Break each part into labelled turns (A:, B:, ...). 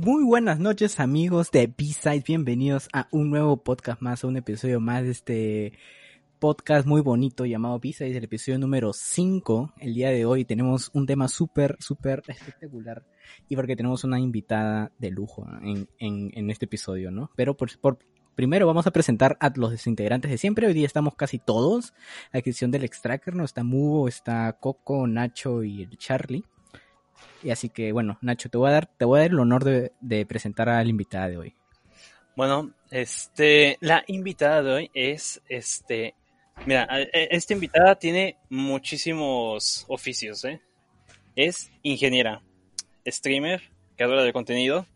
A: Muy buenas noches amigos de B-Side, bienvenidos a un nuevo podcast más, a un episodio más de este podcast muy bonito llamado B-Side, el episodio número 5. El día de hoy tenemos un tema súper, súper espectacular y porque tenemos una invitada de lujo en, en, este episodio, ¿no? Pero por, por, primero vamos a presentar a los desintegrantes de siempre, hoy día estamos casi todos, a excepción del Extracker, ¿no? Está Mugo, está Coco, Nacho y el Charlie. Y así que, bueno, Nacho, te voy a dar, te voy a dar el honor de, presentar a la invitada de hoy.
B: Bueno, este, la invitada de hoy es, este, mira, esta invitada tiene muchísimos oficios, ¿eh? Es ingeniera, streamer, creadora de contenido,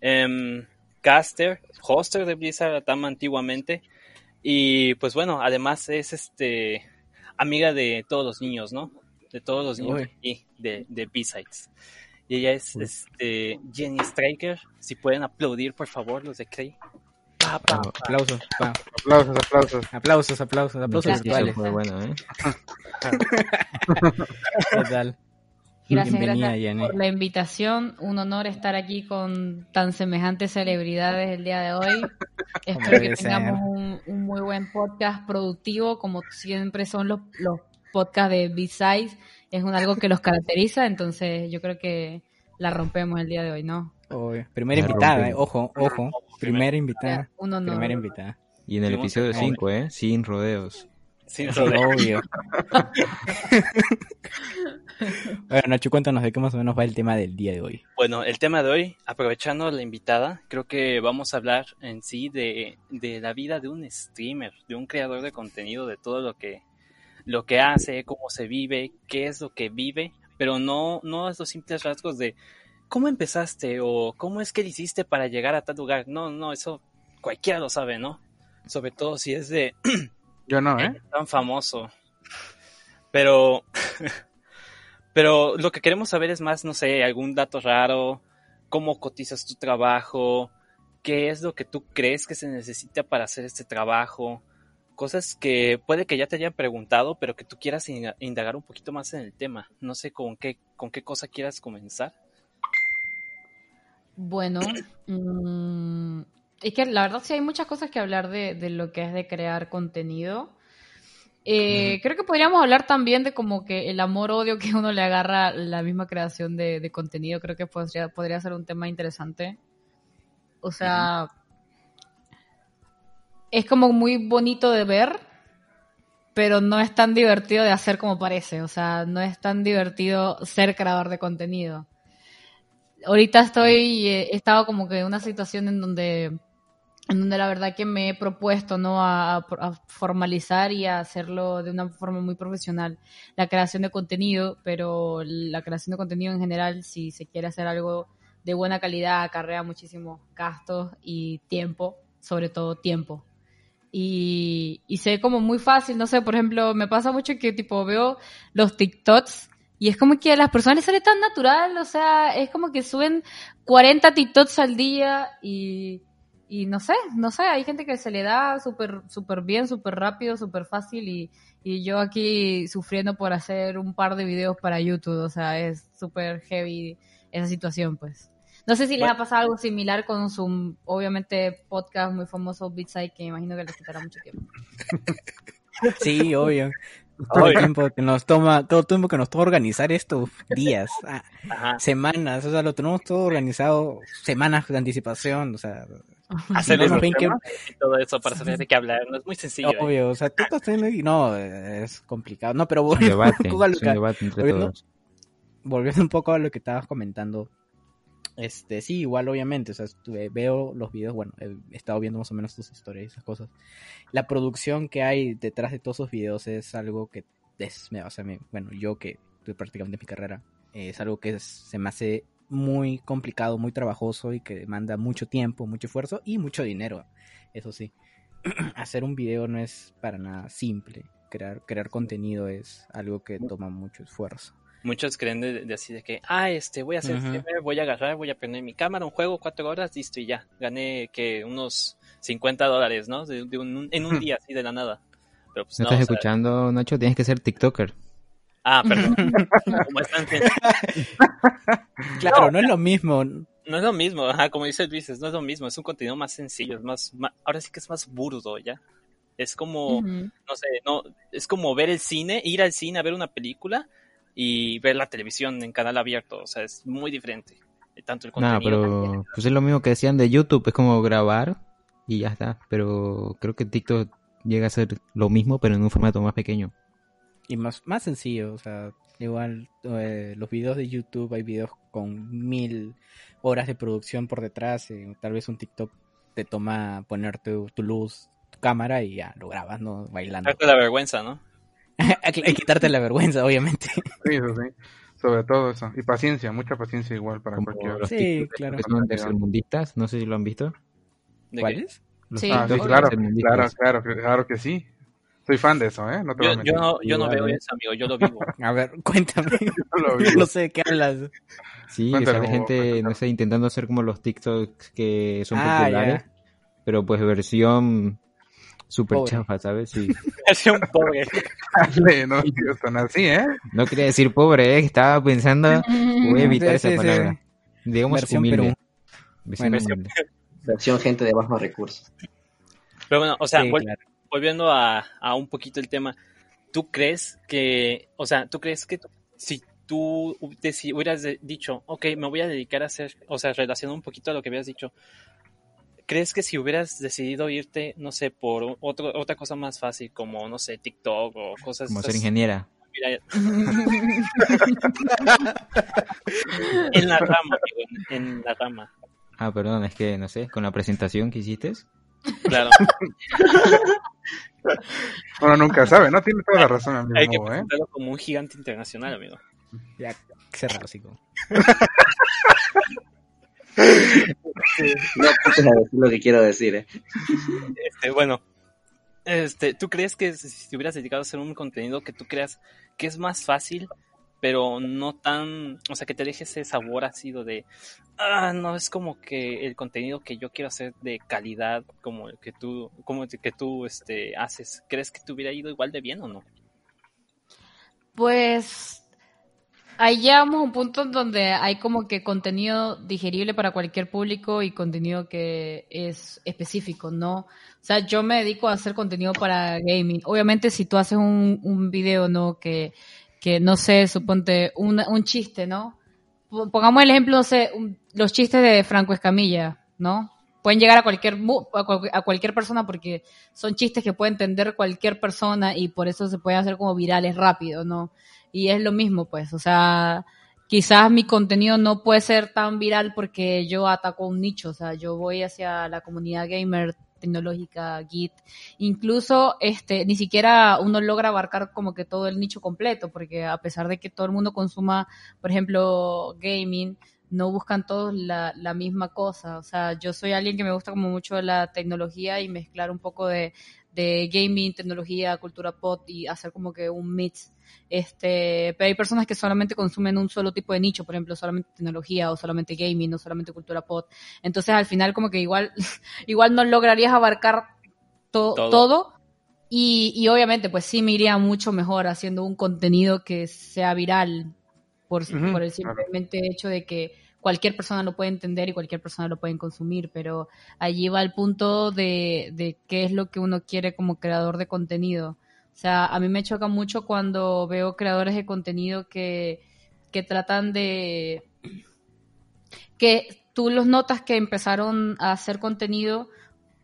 B: eh, caster, hoster de Blizzard Tama antiguamente, y pues bueno, además es, este, amiga de todos los niños, ¿no? De todos los niños y de, de B-Sides. Y ella es este, Jenny Striker. Si pueden aplaudir, por favor, los de Clay.
A: Pa, pa, pa. Aplausos, pa.
C: aplausos, aplausos.
A: Aplausos, aplausos, aplausos virtuales.
D: Muy bueno, ¿eh?
A: ¿Qué tal?
E: Gracias,
A: Bienvenida,
E: gracias
A: Jenny.
E: por la invitación. Un honor estar aquí con tan semejantes celebridades el día de hoy. Espero que tengamos un, un muy buen podcast productivo, como siempre son los, los podcasts de B-Sides. Es un, algo que los caracteriza, entonces yo creo que la rompemos el día de hoy, ¿no?
A: Obvio. Primera
D: La
A: invitada, eh, ojo, ojo. Primera invitada.
E: Un honor.
A: Primera invitada.
D: Y en el episodio
B: que-
D: 5, ¿eh? Sin rodeos.
B: Sí,
A: Sí, obvio. bueno, Nacho, cuéntanos de qué más o menos va el tema del día de hoy.
B: Bueno, el tema de hoy, aprovechando la invitada, creo que vamos a hablar en sí de, de la vida de un streamer, de un creador de contenido, de todo lo que, lo que hace, cómo se vive, qué es lo que vive, pero no, no esos simples rasgos de cómo empezaste o cómo es que le hiciste para llegar a tal lugar. No, no, eso cualquiera lo sabe, ¿no? Sobre todo si es de
C: Yo no, ¿eh?
B: tan famoso. Pero, pero lo que queremos saber es más, no sé, algún dato raro, cómo cotizas tu trabajo, qué es lo que tú crees que se necesita para hacer este trabajo, cosas que puede que ya te hayan preguntado, pero que tú quieras in- indagar un poquito más en el tema. No sé con qué, con qué cosa quieras comenzar.
E: Bueno, mm, es que la verdad sí hay muchas cosas que hablar de, de lo que es de crear contenido. Eh, Creo que podríamos hablar también de como que el amor-odio que uno le agarra a la misma creación de, de contenido. Creo que podría, podría ser un tema interesante. O sea, es como muy bonito de ver, pero no es tan divertido de hacer como parece. O sea, no es tan divertido ser creador de contenido ahorita estoy, eh, he estado como que en una situación en donde, en donde la verdad que me he propuesto, ¿no? A, a- formalizar y a hacerlo de una forma muy profesional la creación de contenido, pero la creación de contenido en general, si se quiere hacer algo de buena calidad, acarrea muchísimos gastos y tiempo, sobre todo tiempo. Y, y se ve como muy fácil, no sé, por ejemplo, me pasa mucho que tipo veo los TikToks y es como que a las personas les sale tan natural, o sea, es como que suben 40 TikToks al día y, y no sé, no sé, hay gente que se le da súper súper bien, súper rápido, súper fácil y, y yo aquí sufriendo por hacer un par de videos para YouTube, o sea, es súper heavy esa situación, pues. No sé si les
B: Bueno.
E: ha pasado algo similar con su, obviamente, podcast muy famoso, Beatside, que imagino que les quitará mucho tiempo.
A: Sí, obvio. Todo el tiempo que nos toma, todo el tiempo que nos toma organizar esto, días, ah,
B: Ajá.
A: semanas, o sea, lo tenemos todo organizado, semanas de anticipación, o sea,
B: Hacer esos
A: ven que-
B: todo eso para saber de qué hablar. No es muy sencillo. ¿eh?
A: obvio, o sea, tú estás teniendo y no, es complicado, no, pero
D: un
A: poco a lo que, volviendo un poco a lo que estabas comentando, este, sí, igual obviamente, o sea, veo los videos, bueno, he estado viendo más o menos tus historias y esas cosas. La producción que hay detrás de todos esos videos es algo que es, o sea, bueno, yo que estoy prácticamente en mi carrera, eh, es algo que se me hace muy complicado, muy trabajoso y que demanda mucho tiempo, mucho esfuerzo y mucho dinero, eso sí. Hacer un video no es para nada simple. Crear, crear contenido es algo que toma mucho esfuerzo.
B: Muchos creen de, de así de que, ah, este, voy a hacer
A: Ujú.
B: streamer, voy a agarrar, voy a prender mi cámara, un juego, cuatro horas, listo y ya. Gané que unos 50 dólares, ¿no? De, de un- en un día, así de la nada. Pero pues
D: ¿No
B: no,
D: estás
B: o sea-
D: escuchando, Nacho? Tienes que ser TikToker.
B: Ah, perdón. Como están-
A: Claro, no es lo mismo.
B: No es lo mismo, ajá, como dice Luis, no es lo mismo, es un contenido más sencillo, es más, ma- ahora sí que es más burdo, ¿ya? Es como, no sé, no, es como ver el cine, ir al cine a ver una película y ver la televisión en canal abierto, o sea, es muy diferente, eh, tanto el contenido.
D: pero pues es lo mismo que decían de YouTube, es como grabar y ya está. Pero creo que TikTok llega a ser lo mismo, pero en un formato más pequeño.
A: Y más, más sencillo, o sea, igual eh, los videos de YouTube, hay videos con mil horas de producción por detrás, eh, tal vez un TikTok te toma poner tu, tu luz, tu cámara y ya lo grabas, ¿no? Bailando.
B: Sacarte la vergüenza, ¿no?
A: Hay que quitarte la vergüenza, obviamente.
C: Sí, eso sí. Sobre todo eso. Y paciencia, mucha paciencia igual para
D: Como
C: cualquiera.
D: los
A: Sí, claro.
D: que son tercermundistas, no sé si lo han visto.
B: ¿De qué?
A: ¿Cuáles?
D: Los
E: Sí.
C: Ah, sí, claro, claro, claro, que- claro que sí. Soy fan de eso, ¿eh? No te voy
B: Yo,
C: a
B: yo no, yo no veo eso, amigo, yo lo vivo.
A: A ver, cuéntame.
C: No lo
A: no sé de qué hablas.
D: Sí,
C: Cuéntalo,
D: sale gente, no sé, intentando hacer como los TikToks que son
A: Ah,
D: populares, pero pues versión super
A: Pobre.
D: chafa, ¿sabes? Sí.
B: Es un pobre.
C: Dale, no digas tan así, ¿eh?
D: No quería decir pobre, ¿eh? estaba pensando, voy a evitar
A: Sí,
D: esa
A: sí, sí.
D: palabra. Digamos
A: Versión
D: humilde.
A: Perú.
D: Versión
A: Bueno,
D: humilde.
F: Versión gente de bajos recursos.
B: Pero bueno, o sea,
A: Sí,
B: vol-
A: claro.
B: volviendo a, a un poquito el tema, ¿tú crees que, o sea, tú crees que si tú te- si hubieras dicho, ok, me voy a dedicar a hacer, o sea, relacionado un poquito a lo que habías dicho, ¿crees que si hubieras decidido irte, no sé, por otro, otra cosa más fácil, como, no sé, TikTok o cosas
D: Como ser ingeniera.
B: mira, en la rama, en, en la rama,
D: Ah, perdón, es que, no sé, con la presentación que hiciste.
B: claro,
C: Uno nunca sabe, ¿no? Tiene toda la razón, amigo.
B: hay que
C: ¿eh?
B: presentarlo como un gigante internacional, amigo.
A: Ya, hocico.
F: No apuntes a decir lo que quiero decir, ¿eh?
B: Este, bueno, este, ¿tú crees que si te hubieras dedicado a hacer un contenido que tú creas que es más fácil, pero no tan, o sea, que te deje ese sabor ácido de, ah, no es como que el contenido que yo quiero hacer de calidad como el que tú, como el que tú, este, haces, ¿crees que te hubiera ido igual de bien o no?
E: Pues ahí llegamos a un punto en donde hay como que contenido digerible para cualquier público y contenido que es específico, ¿no? O sea, yo me dedico a hacer contenido para gaming. Obviamente si tú haces un, un video, ¿no? Que, que no sé, suponte un, un chiste, ¿no? Po- Pongamos el ejemplo, no sé, los chistes de Franco Escamilla, ¿no? Pueden llegar a cualquier, a cualquier persona porque son chistes que puede entender cualquier persona y por eso se pueden hacer como virales rápido, ¿no? Y es lo mismo, pues, o sea, quizás mi contenido no puede ser tan viral porque yo ataco un nicho, o sea, yo voy hacia la comunidad gamer tecnológica, Git, incluso este ni siquiera uno logra abarcar como que todo el nicho completo, porque a pesar de que todo el mundo consuma, por ejemplo, gaming, no buscan todos la, la misma cosa. O sea, yo soy alguien que me gusta como mucho la tecnología y mezclar un poco de, de gaming, tecnología, cultura pop y hacer como que un mix. Este, pero hay personas que solamente consumen un solo tipo de nicho, por ejemplo, solamente tecnología o solamente gaming o solamente cultura pop. Entonces, al final como que igual, igual no lograrías abarcar to-
B: Todo.
E: todo. Y, y obviamente, pues sí me iría mucho mejor haciendo un contenido que sea viral por, por el
C: claro.
E: simplemente hecho de que cualquier persona lo puede entender y cualquier persona lo puede consumir, pero allí va el punto de, de qué es lo que uno quiere como creador de contenido. O sea, a mí me choca mucho cuando veo creadores de contenido que, que tratan de... que tú los notas que empezaron a hacer contenido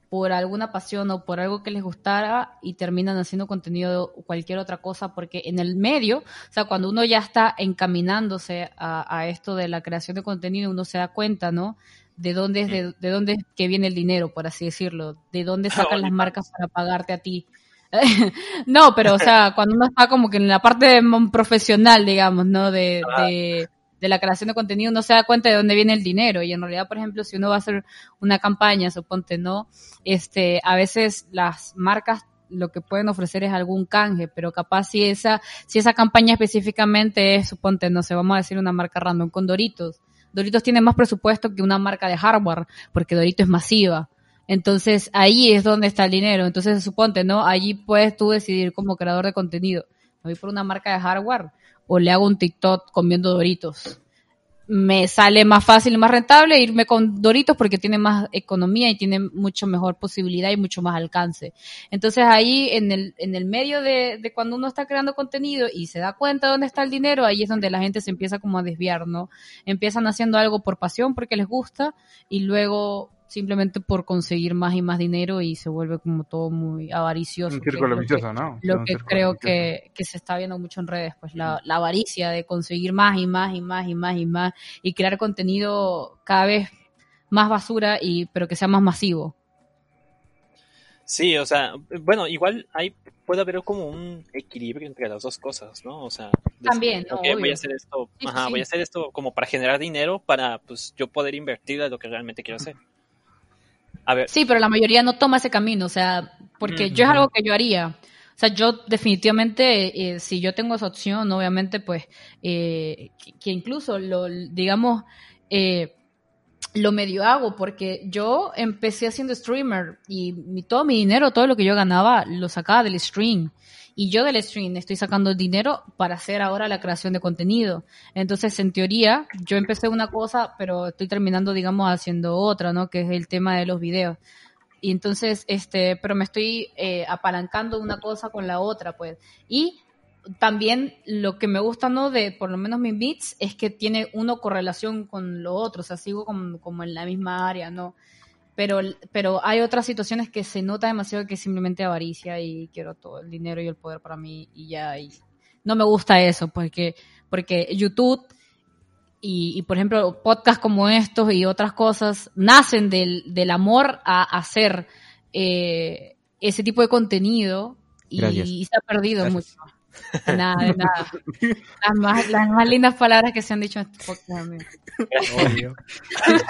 E: por alguna pasión o por algo que les gustara y terminan haciendo contenido o cualquier otra cosa, porque en el medio, o sea, cuando uno ya está encaminándose a, a esto de la creación de contenido, uno se da cuenta, ¿no? De dónde es, de, de dónde es que viene el dinero, por así decirlo, de dónde sacan las marcas para pagarte a ti. no, pero o sea, cuando uno está como que en la parte mm, profesional, digamos, ¿no? De, de, de la creación de contenido, uno se da cuenta de dónde viene el dinero. Y en realidad, por ejemplo, si uno va a hacer una campaña, suponte, ¿no? Este, a veces las marcas lo que pueden ofrecer es algún canje, pero capaz si esa, si esa campaña específicamente es, suponte, no sé, vamos a decir una marca random con Doritos. Doritos tiene más presupuesto que una marca de hardware, porque Dorito es masiva. Entonces ahí es donde está el dinero. Entonces suponte, ¿no? Allí puedes tú decidir como creador de contenido. ¿Me voy por una marca de hardware o le hago un TikTok comiendo Doritos? me sale más fácil y más rentable irme con Doritos porque tiene más economía y tiene mucho mejor posibilidad y mucho más alcance. Entonces ahí en el, en el medio de, de cuando uno está creando contenido y se da cuenta de dónde está el dinero, ahí es donde la gente se empieza como a desviar, ¿no? Empiezan haciendo algo por pasión porque les gusta y luego simplemente por conseguir más y más dinero y se vuelve como todo muy avaricioso.
C: Un círculo
E: lo que-
C: vicioso, ¿no?
E: lo que creo que, que se está viendo mucho en redes, pues la, la avaricia de conseguir más y más y más y más y más y crear contenido cada vez más basura y pero que sea más masivo.
B: Sí, o sea, bueno, igual hay, puede haber como un equilibrio entre las dos cosas, ¿no? O sea, decir,
E: También, no,
B: ok, voy a hacer esto,
E: sí,
B: ajá,
E: sí.
B: voy a hacer esto como para generar dinero para, pues, yo poder invertir a lo que realmente quiero hacer. A ver,
E: Sí, pero la mayoría no toma ese camino, o sea, porque yo es algo que yo haría. O sea, yo definitivamente, eh, si yo tengo esa opción, obviamente, pues, eh, que, que incluso lo, digamos, eh, lo medio hago, porque yo empecé haciendo streamer y mi- todo mi dinero, todo lo que yo ganaba, lo sacaba del stream. Y yo del stream estoy sacando dinero para hacer ahora la creación de contenido. Entonces, en teoría, yo empecé una cosa, pero estoy terminando, digamos, haciendo otra, ¿no? Que es el tema de los videos. Y entonces, este, pero me estoy eh, apalancando una cosa con la otra, pues. Y también lo que me gusta, ¿no? De por lo menos mi beats es que tiene uno correlación con lo otro, o sea, sigo como, como en la misma área, ¿no? Pero, pero hay otras situaciones que se nota demasiado que es simplemente avaricia y quiero todo el dinero y el poder para mí y ya. Y no me gusta eso, porque, porque YouTube y, y, por ejemplo, podcasts como estos y otras cosas nacen del, del amor a hacer eh, ese tipo de contenido y, se ha perdido
D: Gracias.
E: mucho. De Nada, de nada. Las más, las más lindas palabras que se han dicho en este podcast, amigo.
A: Obvio.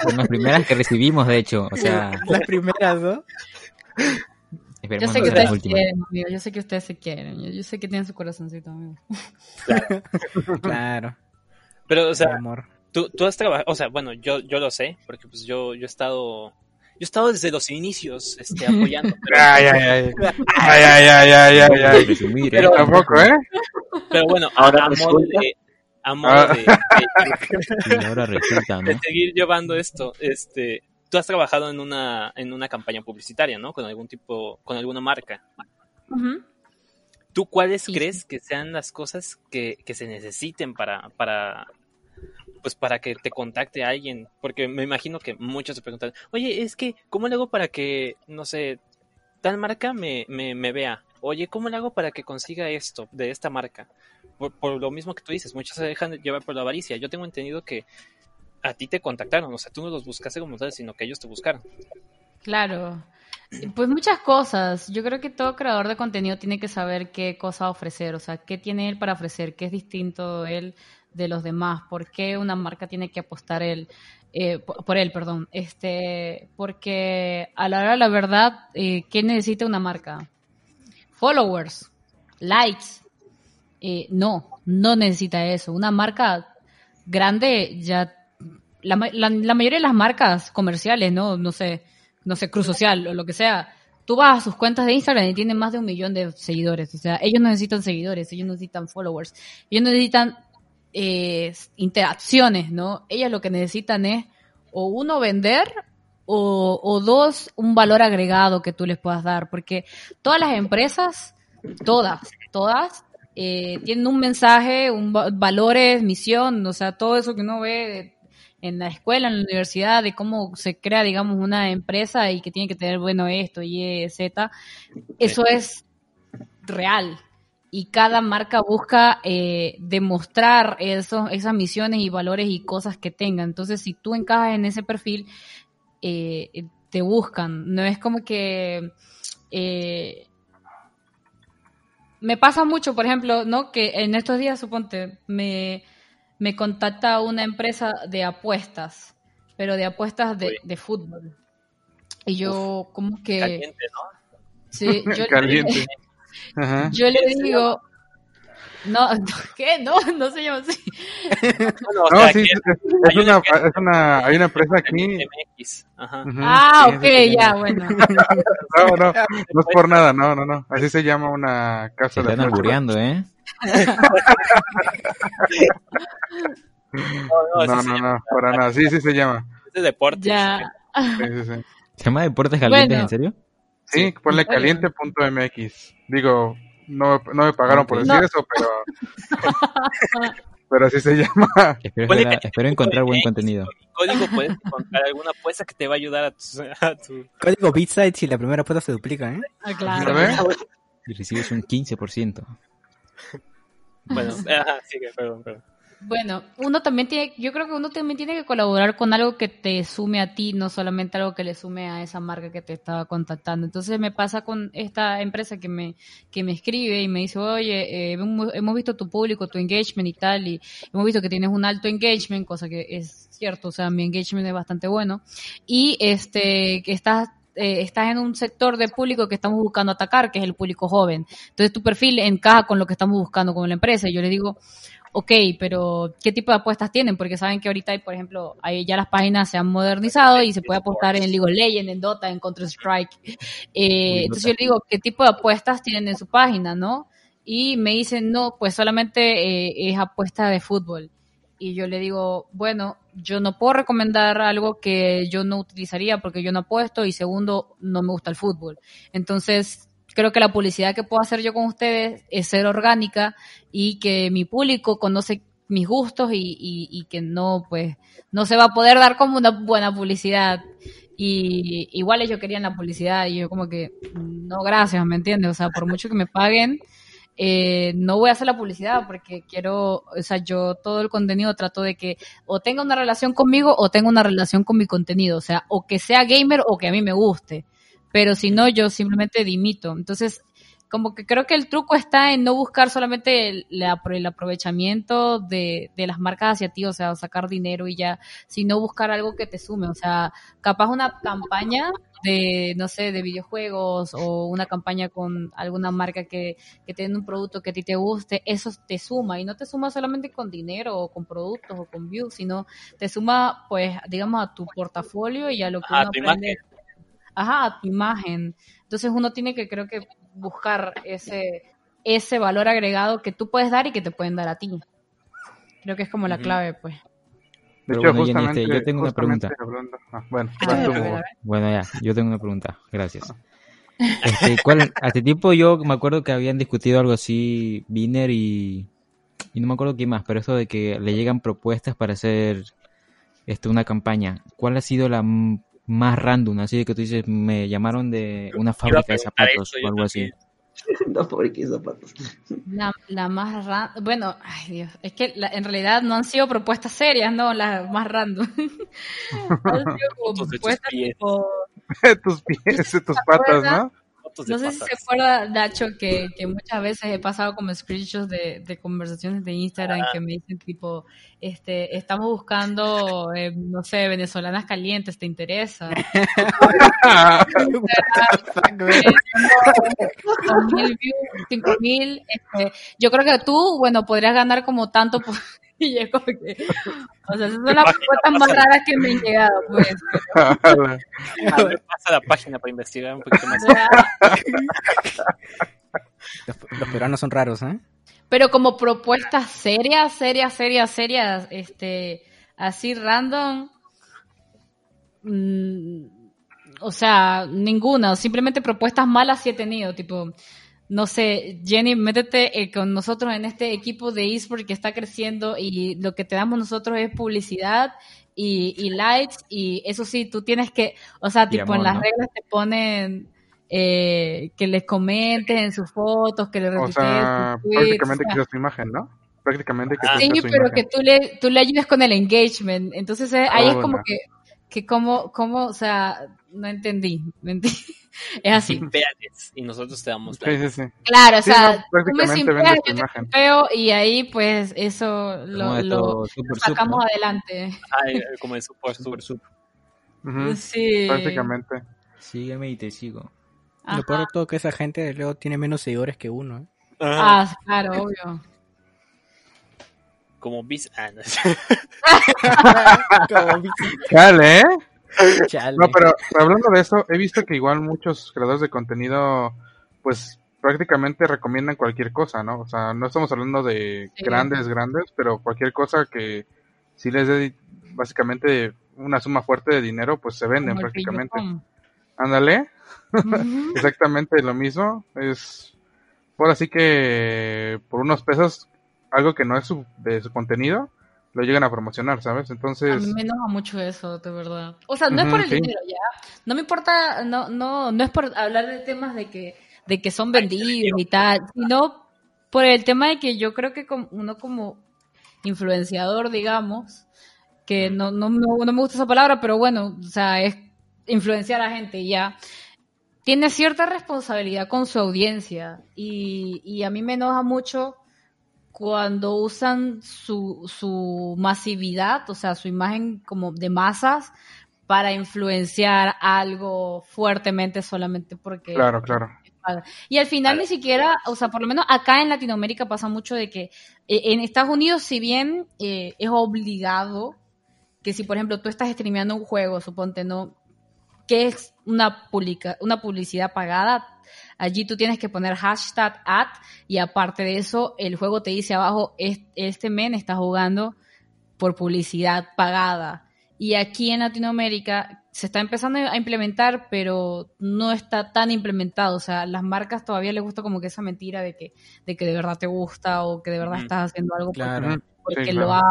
D: Son las primeras que recibimos, de hecho. O sea,
A: Las primeras, ¿no?
E: Yo
D: esperemos
E: sé
D: no
E: que ustedes se quieren, amigo. Yo sé que ustedes se quieren. Yo, yo sé que tienen su corazoncito, amigo.
A: Claro.
B: pero, o sea,
A: amor.
B: tú, tú has trabajado, o sea, bueno, yo, yo lo sé, porque pues yo, yo he estado, yo he estado desde los inicios, este, apoyando, pero,
C: Ay, ay, ay. Ay, ay, ay, ay, ay,
B: Pero-
D: ¿eh?
C: Tampoco, ¿eh?
B: pero bueno, a,
F: Ahora
B: a modo
F: resulta.
B: de, a modo
C: Ah.
B: de, de-
D: ahora resulta,
B: de seguir llevando esto, este, tú has trabajado en una, en una campaña publicitaria, ¿no? Con algún tipo, con alguna marca.
E: Ujú.
B: ¿Tú cuáles
E: Sí,
B: crees que sean las cosas que, que se necesiten para, para, pues para que te contacte alguien? Porque me imagino que muchos se preguntan, oye, es que, ¿cómo le hago para que, no sé, tal marca me, me, me vea? Oye, ¿cómo le hago para que consiga esto de esta marca? Por, lo mismo que tú dices, muchos se dejan llevar por la avaricia. Yo tengo entendido que a ti te contactaron, o sea, tú no los buscaste como tal, sino que ellos te buscaron.
E: Claro. Pues muchas cosas. Yo creo que todo creador de contenido tiene que saber qué cosa ofrecer, o sea, qué tiene él para ofrecer, qué es distinto él de los demás, por qué una marca tiene que apostar él, eh, por, él, perdón. Este, porque a la hora de la verdad, eh, ¿qué necesita una marca? Followers, likes. Eh, no, no necesita eso. Una marca grande ya la- la mayoría de las marcas comerciales, ¿no? No sé, no sé, Cruz Social o lo que sea, tú vas a sus cuentas de Instagram y tienen más de un millón de seguidores. O sea, ellos no necesitan seguidores, ellos no necesitan followers, ellos necesitan eh, interacciones, ¿no? Ellas lo que necesitan es o uno vender o, o dos, un valor agregado que tú les puedas dar, porque todas las empresas, todas, todas, eh, tienen un mensaje, un va- valores, misión, o sea, todo eso que uno ve en la escuela, en la universidad, de cómo se crea, digamos, una empresa y que tiene que tener, bueno, esto, Y, Z, eso es real. Y cada marca busca eh, demostrar esos, esas misiones y valores y cosas que tenga. Entonces, si tú encajas en ese perfil, eh, te buscan. No es como que... eh, me pasa mucho, por ejemplo, ¿no? Que en estos días, suponte, me, me contacta una empresa de apuestas, pero de apuestas de, de fútbol. Y yo, como que...
B: Caliente, ¿no?
E: Sí, yo,
C: Caliente. Ajá.
E: yo le digo... No, ¿qué? No, no se llama así.
B: Bueno, o
C: No, sí, es, una, es una, hay una empresa aquí.
B: MX, ajá.
C: Ujú,
E: Ah,
C: sí,
E: ok,
C: sí, sí.
E: ya, bueno.
C: No, no, no es por nada, no, no, no. Así se llama una
D: Se
C: casa de
D: están albureando, ¿eh?
B: No,
C: No, no,
B: se
C: no, para nada. Sí, sí se llama.
B: es de deportes.
E: Ya.
C: Sí, sí, sí.
D: ¿Se llama Deportes Calientes,
E: Bueno.
D: en serio?
C: Sí,
B: Sí.
C: ponle caliente.mx. Digo, no, no me pagaron por decir
E: No.
C: eso, pero. pero así se llama.
D: Espero, encontrar buen contenido.
B: Código puedes encontrar alguna apuesta que te va a ayudar a tu, a tu-
A: Código Bitside si la primera apuesta se duplica, ¿eh?
E: Ah, claro.
D: Y recibes un 15%.
B: Bueno, ajá, sigue, perdón, perdón.
E: Bueno, uno también tiene, yo creo que uno también tiene que colaborar con algo que te sume a ti, no solamente algo que le sume a esa marca que te estaba contactando. Entonces me pasa con esta empresa que me, que me escribe y me dice, oye, eh, hemos visto tu público, tu engagement y tal, y hemos visto que tienes un alto engagement, cosa que es cierto, o sea, mi engagement es bastante bueno, y este, que estás eh, estás en un sector de público que estamos buscando atacar, que es el público joven. Entonces tu perfil encaja con lo que estamos buscando con la empresa. Y yo le digo, ok, pero ¿qué tipo de apuestas tienen? Porque saben que ahorita hay, por ejemplo, ahí ya las páginas se han modernizado y se puede apostar en League of Legends, en Dota, en Counter-Strike. Eh, entonces yo le digo, ¿qué tipo de apuestas tienen en su página, no? Y me dicen, no, pues solamente eh, es apuesta de fútbol. Y yo le digo, bueno, yo no puedo recomendar algo que yo no utilizaría porque yo no apuesto y segundo, no me gusta el fútbol. Entonces, creo que la publicidad que puedo hacer yo con ustedes es ser orgánica y que mi público conoce mis gustos y, y, y que no, pues, no se va a poder dar como una buena publicidad. Y igual ellos querían la publicidad y yo como que, no, gracias, ¿me entiendes? O sea, por mucho que me paguen, eh, no voy a hacer la publicidad porque quiero, o sea, yo todo el contenido trato de que o tenga una relación conmigo o tenga una relación con mi contenido, o sea, o que sea gamer o que a mí me guste, pero si no, yo simplemente dimito. Entonces, como que creo que el truco está en no buscar solamente el, la- el aprovechamiento de, de las marcas hacia ti, o sea, sacar dinero y ya, sino buscar algo que te sume, o sea, capaz una campaña de, no sé, de videojuegos o una campaña con alguna marca que, que tiene un producto que a ti te guste, eso te suma y no te suma solamente con dinero o con productos o con views, sino te suma, pues, digamos, a tu portafolio y a lo que
B: A
E: uno
B: tu
E: aprende.
B: imagen.
E: Ajá, a tu imagen. Entonces uno tiene que, creo que, buscar ese, ese valor agregado que tú puedes dar y que te pueden dar a ti. Creo que es como la clave, pues.
C: De
D: Pero
C: hecho,
D: bueno, Jenny,
C: justamente.
D: este, yo tengo una pregunta.
C: ah, bueno.
D: Bueno, ya, yo tengo una pregunta. Gracias. Este, ¿cuál, hace tiempo yo me acuerdo que habían discutido algo así, Biner y, y no me acuerdo quién más, pero eso de que le llegan propuestas para hacer este, una campaña. ¿Cuál ha sido la más random? Así de que tú dices, me llamaron de una fábrica de zapatos o algo así.
F: No, por qué zapatos.
E: La, la más random, bueno, ay Dios, es que la- en realidad no han sido propuestas serias, no, las más random. han sido como
B: de tus
E: propuestas
B: pies.
E: tipo,
C: tus pies, tus patas, ¿no?
B: Fotos de
E: No sé si se acuerda, Nacho, que, que muchas veces he pasado como screenshots de, de conversaciones de Instagram que me dicen tipo, este, estamos buscando, eh, no sé, venezolanas calientes, ¿te interesa? Cinco mil views, cinco mil, este, yo creo que tú, bueno, podrías ganar como tanto por... Y es como que, o sea, esas son las propuestas más raras que me han llegado, pues.
B: A ver, pasa la página para investigar un poquito más.
A: Los, los peruanos son raros, ¿eh?
E: Pero como propuestas serias, serias, serias, serias, este, así random, mm, o sea, ninguna, simplemente propuestas malas sí he tenido, tipo, no sé, Jenny, métete eh, con nosotros en este equipo de eSport que está creciendo y lo que te damos nosotros es publicidad y, y likes y eso sí, tú tienes que, o sea, tipo en las
D: ¿no?
E: reglas te ponen eh, que les comentes en sus fotos, que les
C: O sea,
E: sus tweets,
C: prácticamente
E: o sea,
C: que su imagen, ¿no? Prácticamente que
B: Ah,
E: Sí, pero
C: imagen.
E: que tú le, tú le ayudes con el engagement. Entonces eh, ahí
C: Ah,
E: es como que, que como, como, o sea, no entendí. ¿me entiendes? Es así.
B: Veales, y nosotros te damos
C: Sí,
B: like.
C: sí, sí.
E: Claro, o
C: Sí,
E: sea,
C: no,
E: tú me
C: prácticamente
E: simpeas, yo te simpeo y ahí pues eso
D: Como
E: lo,
D: super
E: sacamos
D: ¿no?
E: adelante.
B: Ay, como el super,
D: Super sub.
C: Ujú,
E: Sí.
C: Prácticamente.
D: Sígueme y te sigo.
E: Ajá.
A: Lo peor de todo que esa gente luego tiene menos seguidores que uno, ¿eh?
E: Ah, claro, obvio.
B: Como bis. Ah, no.
C: Chale, ¿eh?
A: Chale.
C: No, pero hablando de eso, he visto que igual muchos creadores de contenido, pues prácticamente recomiendan cualquier cosa, ¿no? O sea, no estamos hablando de
E: Sí.
C: grandes, grandes, pero cualquier cosa que si les dé básicamente una suma fuerte de dinero, pues se venden
E: Como
C: prácticamente. Ándale, exactamente lo mismo. Es por así que por unos pesos, algo que no es su, de su contenido, lo llegan a promocionar, ¿sabes?
E: A
C: Entonces,
E: mí me enoja mucho eso, de verdad. O sea, no es por el
C: sí.
E: dinero, ya. No me importa, no, no, no es por hablar de temas de que, de que son vendidos y tal, sino por el tema de que yo creo que como- uno como influenciador, digamos, que no, no, no, no me gusta esa palabra, pero bueno, o sea, es influenciar a la gente ya. Tiene cierta responsabilidad con su audiencia y, y a mí me enoja mucho cuando usan su, su masividad, o sea, su imagen como de masas, para influenciar algo fuertemente solamente porque...
C: claro, claro.
E: Y al final ni siquiera, o sea, por lo menos acá en Latinoamérica pasa mucho de que eh, en Estados Unidos, si bien eh, es obligado que si, por ejemplo, tú estás streameando un juego, suponte, ¿no? Que es una, publica una publicidad pagada, allí tú tienes que poner hashtag ad y aparte de eso, el juego te dice abajo, "Es- este men está jugando por publicidad pagada. Y aquí en Latinoamérica se está empezando a implementar, pero no está tan implementado. O sea, las marcas todavía les gusta como que esa mentira de que, de que de verdad te gusta o que de verdad estás haciendo algo porque-
A: Claro.
C: Ujú,
E: porque,
C: sí,
E: lo
C: claro.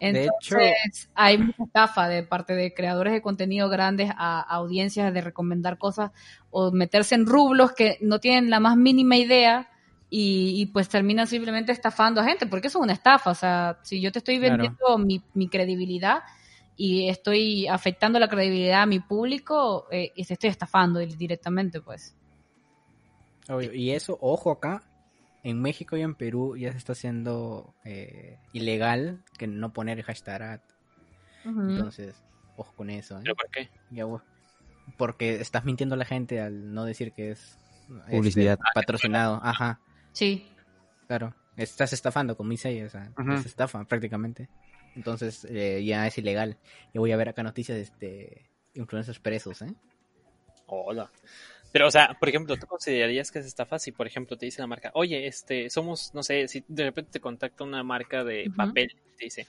E: Amas.
A: De
E: Entonces,
A: hecho-
E: hay mucha estafa de parte de creadores de contenido grandes a, a audiencias de recomendar cosas o meterse en rublos que no tienen la más mínima idea y, y pues terminan simplemente estafando a gente, porque eso es una estafa. O sea, si yo te estoy
A: Claro.
E: vendiendo mi, mi credibilidad y estoy afectando la credibilidad a mi público, eh, y te estoy estafando directamente, pues.
A: Obvio, Y eso, ojo acá, en México y en Perú ya se está haciendo eh, ilegal que no poner hashtag ad.
E: Ujú.
A: Entonces, ojo con eso. ¿eh?
B: ¿Pero por qué?
A: Ya, porque estás mintiendo a la gente al no decir que es este,
D: Publicidad.
A: patrocinado. Ajá,
E: Sí.
A: claro. Estás estafando con mis sellos, o sea, es estafa prácticamente. Entonces ya ya es ilegal. Yo voy a ver acá noticias de este, influencers presos, ¿eh?
B: Hola. Pero, o sea, por ejemplo, ¿tú considerarías que es estafa si, por ejemplo, te dice la marca, oye, este, somos, no sé, si de repente te contacta una marca de papel y te dice,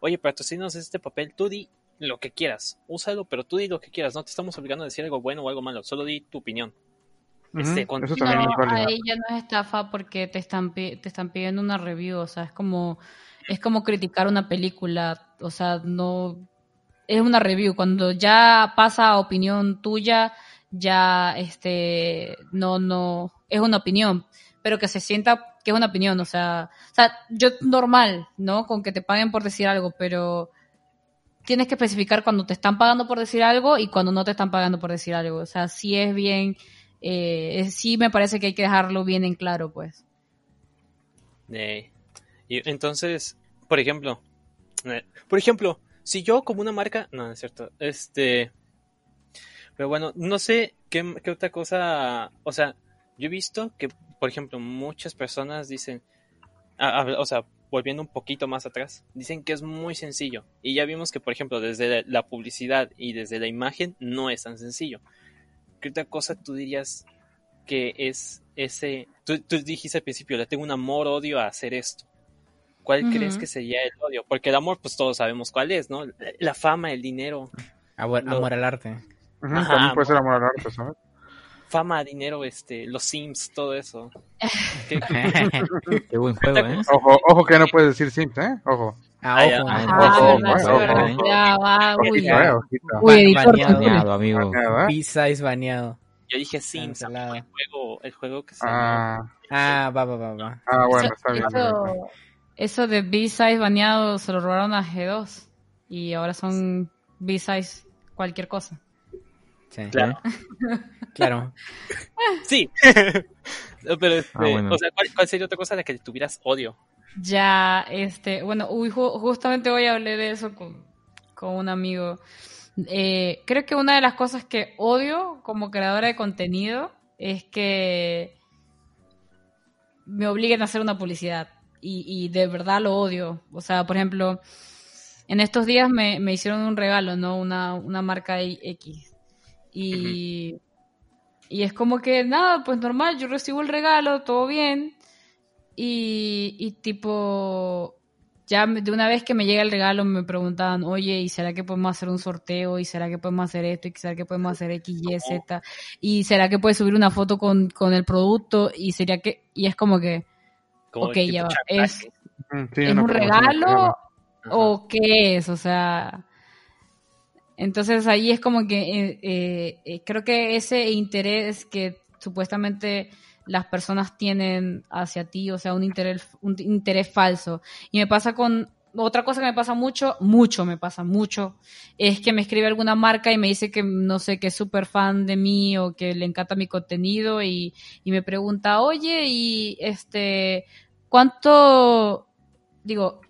B: oye, patrocinos este papel, tú di lo que quieras, úsalo, pero tú di lo que quieras, no te estamos obligando a decir algo bueno o algo malo, solo di tu opinión. Este, con-
C: Eso
E: No, ahí ya no es estafa porque te están, pi- te están pidiendo una review, o sea, es como, es como criticar una película, o sea, no, es una review, cuando ya pasa a opinión tuya, ya, este, no, no, es una opinión, pero que se sienta que es una opinión, o sea, o sea, yo normal, ¿no? Con que te paguen por decir algo, pero tienes que especificar cuando te están pagando por decir algo y cuando no te están pagando por decir algo, o sea, sí es bien, eh, sí me parece que hay que dejarlo bien en claro, pues.
B: Eh, y entonces, por ejemplo, eh, por ejemplo, si yo como una marca, no es cierto, este, pero bueno, no sé qué, qué otra cosa, o sea, yo he visto que, por ejemplo, muchas personas dicen, ah, o sea, volviendo un poquito más atrás, dicen que es muy sencillo. Y ya vimos que, por ejemplo, desde la publicidad y desde la imagen no es tan sencillo. ¿Qué otra cosa tú dirías que es ese... Tú, tú dijiste al principio, le tengo un amor-odio a hacer esto. ¿Cuál crees que sería el odio? Porque el amor, pues todos sabemos cuál es, ¿no? La fama, el dinero.
A: Amor,
B: Lo-
A: amor al arte.
B: Ajá,
C: también puede ser amor al arte, ¿sabes?
B: Fama, dinero, este, los Sims, todo eso. ¿Qué-
D: Qué buen juego, ¿eh?
C: Ojo, ojo que no puedes decir Sims, ¿eh? Ojo.
A: Ah,
B: Ah,
A: ojo.
D: Ah,
E: Ah,
C: ojo,
E: va, uy,
C: Ojito, eh.
E: Uy, editor,
A: Baneado.
D: Baneado, amigo.
A: Baneado.
B: Yo dije Sims, amigo,
A: Cancelado.
B: el juego, el juego que se llama.
C: Ah,
A: Ah, va, va, va, va.
C: ah, bueno,
E: Eso-
C: está bien.
E: Eso, eso de B-Size baneado se lo robaron a G2 y ahora son B-Size cualquier cosa.
A: Sí.
B: Claro.
A: Claro.
B: Sí. Pero, este,
D: Ah, bueno.
B: o sea, ¿cuál, cuál sería otra cosa a la que tuvieras odio?
E: Ya, este, bueno, uy, ju- justamente hoy hablé de eso con, con un amigo. Eh, creo que una de las cosas que odio como creadora de contenido es que me obliguen a hacer una publicidad y, y de verdad lo odio. O sea, por ejemplo, en estos días me, me hicieron un regalo, ¿no? Una, una marca X. Y, y es como que, nada, pues normal, yo recibo el regalo, todo bien. Y, y tipo, ya de una vez que me llega el regalo me preguntaban, oye, ¿y será que podemos hacer un sorteo? ¿Y será que podemos hacer esto? ¿Y será que podemos hacer X, Y, Z? ¿Y será que puedes subir una foto con, con el producto? Y sería que, y es como que,
B: Como
E: ok, ya va, es,
C: Mm, sí,
E: ¿es un regalo o qué es? O sea, entonces ahí es como que eh, eh, eh, creo que ese interés que supuestamente las personas tienen hacia ti, o sea, un interés, un interés falso. Y me pasa con otra cosa que me pasa mucho, mucho me pasa mucho, es que me escribe alguna marca y me dice que no sé, que es súper fan de mí o que le encanta mi contenido y, y me pregunta, oye, y este, ¿cuánto, digo,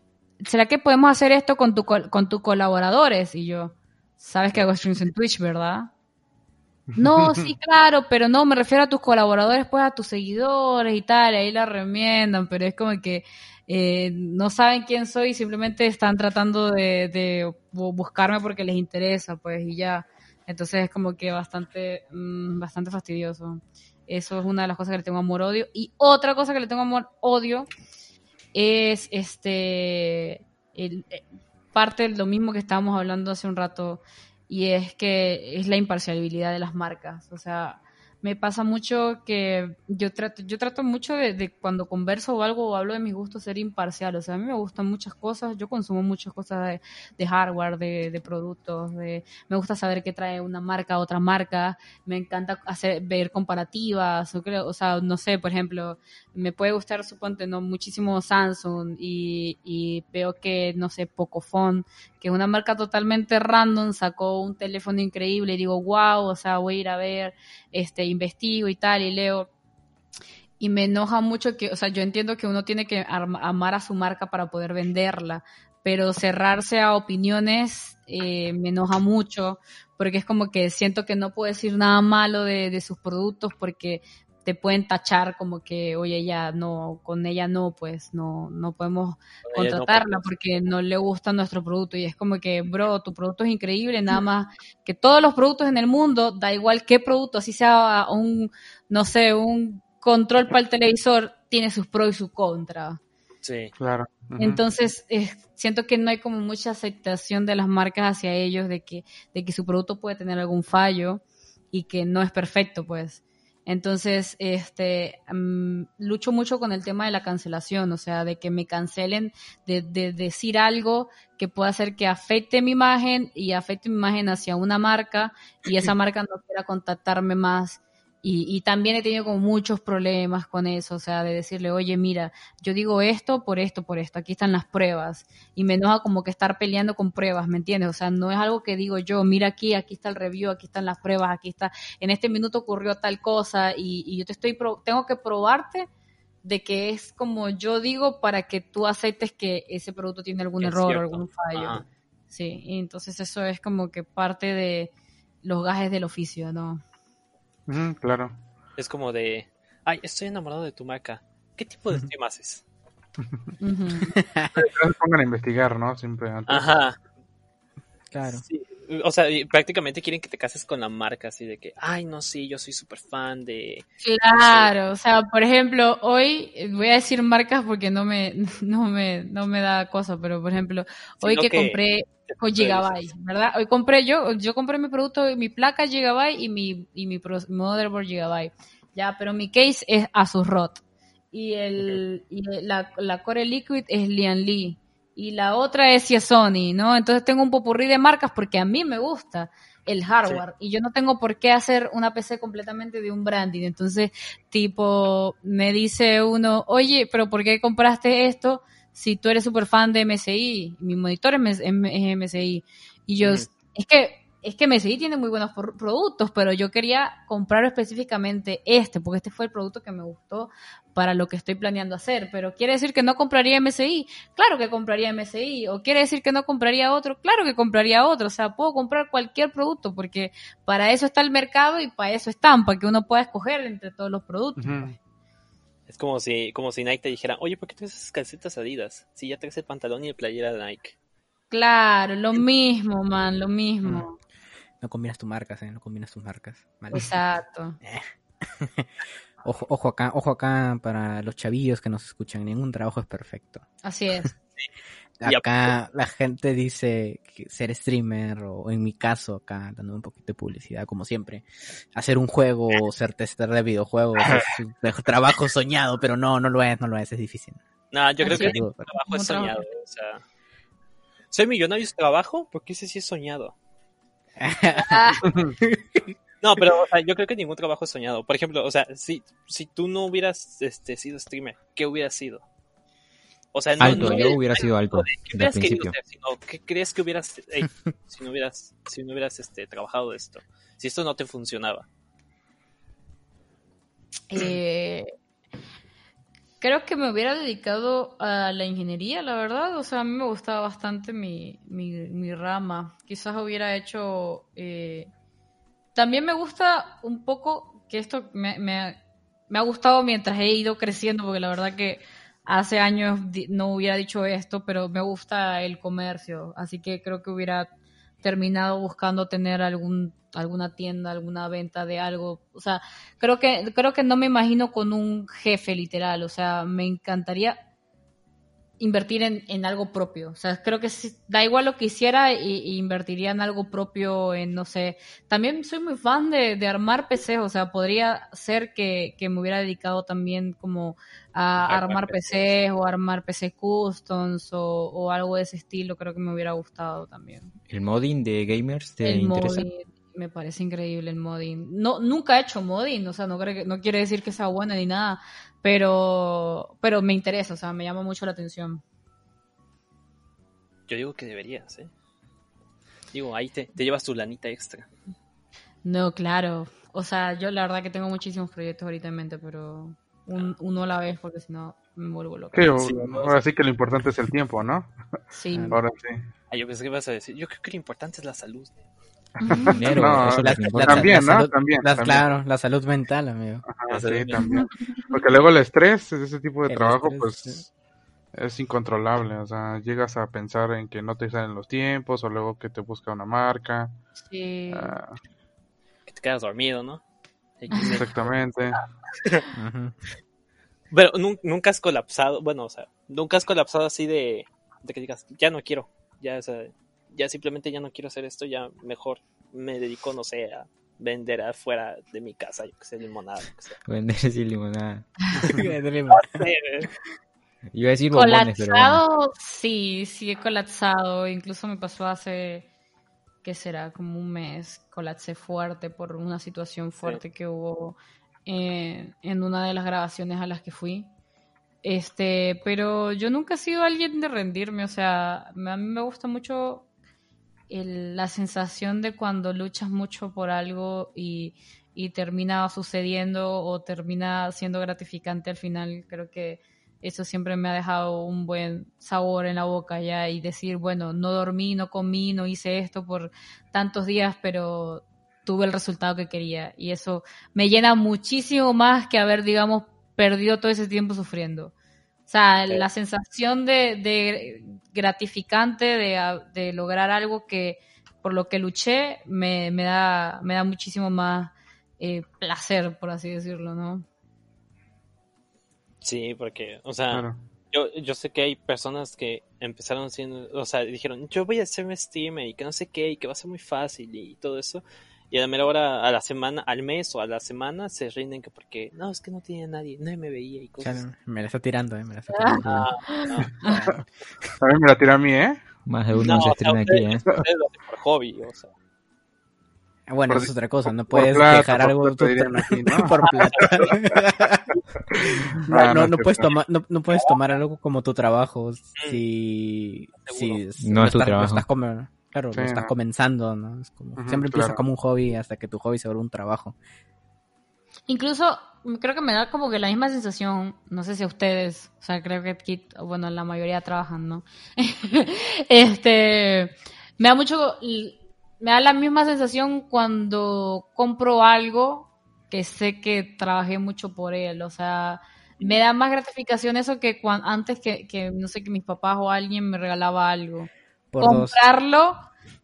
E: ¿será que podemos hacer esto con, tu, con tus colaboradores? Y yo, sabes que hago streams en Twitch, ¿verdad? No, sí, claro, pero no, me refiero a tus colaboradores, pues a tus seguidores y tal, y ahí la remiendan, pero es como que eh, no saben quién soy, simplemente están tratando de, de bu- buscarme porque les interesa, pues, y ya. Entonces es como que bastante, mm, bastante fastidioso. Eso es una de las cosas que le tengo amor-odio. Y otra cosa que le tengo amor-odio es este el- eh, parte de lo mismo que estábamos hablando hace un rato y es que es la imparcialidad de las marcas. O sea, me pasa mucho que yo trato, yo trato mucho de, de cuando converso o algo o hablo de mis gustos ser imparcial. O sea, a mí me gustan muchas cosas, yo consumo muchas cosas de, de hardware, de, de productos, de, me gusta saber qué trae una marca a otra marca, me encanta hacer, ver comparativas, o, sea, no sé, por ejemplo, me puede gustar, suponte, no muchísimo Samsung y, y veo que, no sé, Pocophone, que una marca totalmente random, sacó un teléfono increíble y digo, wow, o sea, voy a ir a ver, este, investigo y tal, y leo. Y me enoja mucho que, o sea, yo entiendo que uno tiene que amar a su marca para poder venderla, pero cerrarse a opiniones eh, me enoja mucho, porque es como que siento que no puedo decir nada malo de, de sus productos porque te pueden tachar como que, oye, ya no, con ella no, pues no, no podemos
B: Con ella no,
E: contratarla
B: porque-
E: no le gusta nuestro producto y es como que, bro, tu producto es increíble, nada más que todos los productos en el mundo, da igual qué producto, así sea un, no sé, un control para el televisor, tiene sus pros y sus contras.
B: Sí.
C: Claro.
E: Entonces, eh, siento que no hay como mucha aceptación de las marcas hacia ellos de que, de que su producto puede tener algún fallo y que no es perfecto, pues. Entonces, este, mm, lucho mucho con el tema de la cancelación, o sea, de que me cancelen, de, de decir algo que pueda hacer que afecte mi imagen y afecte mi imagen hacia una marca y esa marca no quiera contactarme más. Y, y también he tenido como muchos problemas con eso, o sea, de decirle, oye, mira, yo digo esto por esto, por esto, aquí están las pruebas. Y me enoja como que estar peleando con pruebas, ¿me entiendes? O sea, no es algo que digo yo, mira aquí, aquí está el review, aquí están las pruebas, aquí está, en este minuto ocurrió tal cosa y, y yo te estoy, pro- tengo que probarte de que es como yo digo para que tú aceptes que ese producto tiene algún
B: Es
E: error o
B: cierto.
E: algún fallo.
B: Ajá.
E: Sí, y entonces eso es como que parte de los gajes del oficio, ¿no?
C: Ujú, claro.
B: Es como de, ay, estoy enamorado de tu marca. ¿Qué tipo de stream haces?
C: Que se pongan a investigar, ¿no? Siempre antes.
B: Ajá.
A: Claro.
B: Sí, O sea, prácticamente quieren que te cases con la marca, así de que, ay, no, sí, yo soy súper fan de...
E: Claro, o sea, por ejemplo, hoy voy a decir marcas porque no me, no me, no me da cosa, pero por ejemplo, hoy que,
B: que-
E: compré con Gigabyte, ¿verdad? Hoy compré yo, yo compré mi producto, mi placa Gigabyte y mi, y mi motherboard Gigabyte. Ya, pero mi case es Asus ROG. Y el, y la, la Core Liquid es Lian Li. Y la otra es Sony, ¿no? Entonces tengo un popurrí de marcas porque a mí me gusta el hardware y yo no tengo por qué hacer una PC completamente de un branding. Entonces, tipo, me dice uno, oye, pero ¿por qué compraste esto si tú eres súper fan de MSI? Mi monitor es, es MSI. Y yo, es que es que MSI tiene muy buenos productos, pero yo quería comprar específicamente este, porque este fue el producto que me gustó para lo que estoy planeando hacer. Pero quiere decir que no compraría MSI, claro que compraría MSI, o quiere decir que no compraría otro, claro que compraría otro. O sea, puedo comprar cualquier producto, porque para eso está el mercado y para eso están, para que uno pueda escoger entre todos los productos.
B: Es como si, como si Nike te dijera, oye, ¿por qué traes esas calcetas Adidas? Si ya traes el pantalón y el playera de Nike.
E: Claro, lo mismo, man, lo mismo.
A: No combinas tus marcas, ¿eh? No combinas tus marcas.
E: Exacto.
A: Ojo, ojo acá, ojo acá para los chavillos que nos escuchan. Ningún trabajo es perfecto.
E: Así es.
A: Acá la gente dice que ser streamer o en mi caso acá dando un poquito de publicidad como siempre, hacer un juego o ser tester de videojuegos es un trabajo soñado, pero no, no lo es, no lo es, es difícil.
B: No, yo creo
E: Así
B: que
E: es.
B: ningún trabajo es soñado. O sea, ¿soy millonario y trabajo? Porque ese sí es soñado. No, pero o sea, yo creo que ningún trabajo es soñado. Por ejemplo, o sea, si, si tú no hubieras este, sido streamer, ¿qué hubieras sido? O sea, no,
D: Alto,
B: no
D: yo hubiera sido alto
B: ¿Qué ser? Sino, ¿Qué crees que hubieras hecho si no hubieras, si no hubieras este, trabajado esto? Si esto no te funcionaba.
E: Eh, creo que me hubiera dedicado a la ingeniería, la verdad. O sea, a mí me gustaba bastante mi, mi, mi rama. Quizás hubiera hecho... eh, También me gusta un poco que esto me, me, me ha gustado mientras he ido creciendo, porque la verdad que hace años no hubiera dicho esto, pero me gusta el comercio. Así que creo que hubiera terminado buscando tener algún alguna tienda, alguna venta de algo, o sea, creo que creo que no me imagino con un jefe literal, o sea, me encantaría invertir en, en algo propio, o sea, creo que si- da igual lo que hiciera y, y invertiría en algo propio, en no sé, también soy muy fan de, de armar PCs, o sea, podría ser que, que me hubiera dedicado también como a
B: Armar
E: armar PCs o armar PC customs o, o algo de ese estilo, creo que me hubiera gustado también.
D: ¿El modding de gamers te
E: El
D: interesa?
E: modding, me parece increíble el modding. No, nunca he hecho modding, o sea, no, creo que- no quiere decir que sea bueno ni nada, pero, pero me interesa, o sea, me llama mucho la atención.
B: Yo digo que deberías, ¿eh? Digo, ahí te, te llevas tu lanita extra.
E: No, claro. O sea, yo la verdad que tengo muchísimos proyectos ahorita en mente, pero un- uno a la vez, porque si no me vuelvo loca.
C: Sí, ahora sí que lo importante es el tiempo, ¿no?
E: Sí.
C: Ahora sí.
B: Ah, yo pensé que ibas a decir, yo creo que lo importante es la salud.
D: Dinero,
C: No,
D: eso es
C: la-. También, ¿no?
A: salud-
C: También,
A: la-
C: también.
A: Claro, la salud mental, amigo.
C: Ajá, sí, también. Porque luego el estrés, ese tipo de
A: El
C: trabajo,
A: estrés,
C: pues
A: sí.
C: es incontrolable. O sea, llegas a pensar en que no te salen los tiempos o luego que te busca una marca.
E: Sí.
C: Ah,
B: Que te quedas dormido, ¿no?
C: exactamente.
B: Pero nun- nunca has colapsado, bueno, o sea, nunca has colapsado así de, de que digas, ya no quiero, ya, o sea, ya simplemente ya no quiero hacer esto, ya mejor me dedico, no sé, a vender afuera de mi casa, yo que sé, limonada, que.
D: Vender sin limonada.
B: Eh,
D: Iba a decir bombones, pero bueno.
E: Colapsado, sí, sí he colapsado. Incluso me pasó hace, ¿qué será? Como un mes. Colapsé fuerte por una situación fuerte que hubo eh, en una de las grabaciones a las que fui. Este, pero yo nunca he sido alguien de rendirme, o sea, me- a mí me gusta mucho el- la sensación de cuando luchas mucho por algo y, y termina sucediendo o termina siendo gratificante al final. Creo que eso siempre me ha dejado un buen sabor en la boca ya y decir, bueno, no dormí, no comí, no hice esto por tantos días, pero tuve el resultado que quería y eso me llena muchísimo más que haber, digamos, perdido todo ese tiempo sufriendo. O sea,
B: Sí.
E: la sensación de, de gratificante de, de lograr algo que por lo que luché me, me da me da muchísimo más eh, placer, por así decirlo, ¿no?
B: Sí, porque, o sea,
C: Claro.
B: yo, yo sé que hay personas que empezaron siendo, o sea, dijeron, yo voy a hacerme streamer y que no sé qué, y que va a ser muy fácil y todo eso. Y a la mera hora, a la semana, al mes o a la semana, se rinden que porque, no, es que no tenía nadie, nadie me veía y cosas.
A: Claro, me la está tirando, eh, me la está tirando.
B: Ah, no.
C: También me la tira a mí, ¿eh?
D: Más de uno
B: No,
D: se
B: o sea,
D: estrena aquí, ¿eh?
B: por hobby, o sea.
A: Bueno,
C: Por-
A: eso es otra cosa, no
C: por
A: puedes
C: plata,
A: dejar
C: por
A: algo
C: plata aquí, ¿no?
A: por plata. no,
C: Ah,
A: no,
C: no,
A: no
C: es
A: puedes tomar, no, no puedes tomar algo como tu trabajo si,
B: Seguro.
A: si
D: No es tu
A: estás, lo
D: trabajo.
A: estás come- claro,
C: Sí,
A: lo estás
C: no.
A: comenzando, ¿no? Es como,
C: Ujú,
A: siempre empieza
C: claro.
A: como un hobby hasta que tu hobby se vuelve un trabajo.
E: Incluso mm, creo que me da como que la misma sensación, no sé si a ustedes, o sea, creo que aquí, bueno, la mayoría trabajan, ¿no? este, me da mucho, me da la misma sensación cuando compro algo que sé que trabajé mucho por él, o sea, me da más gratificación eso que antes que, que, no sé, que mis papás o alguien me regalaba algo.
A: Por dos.
E: Comprarlo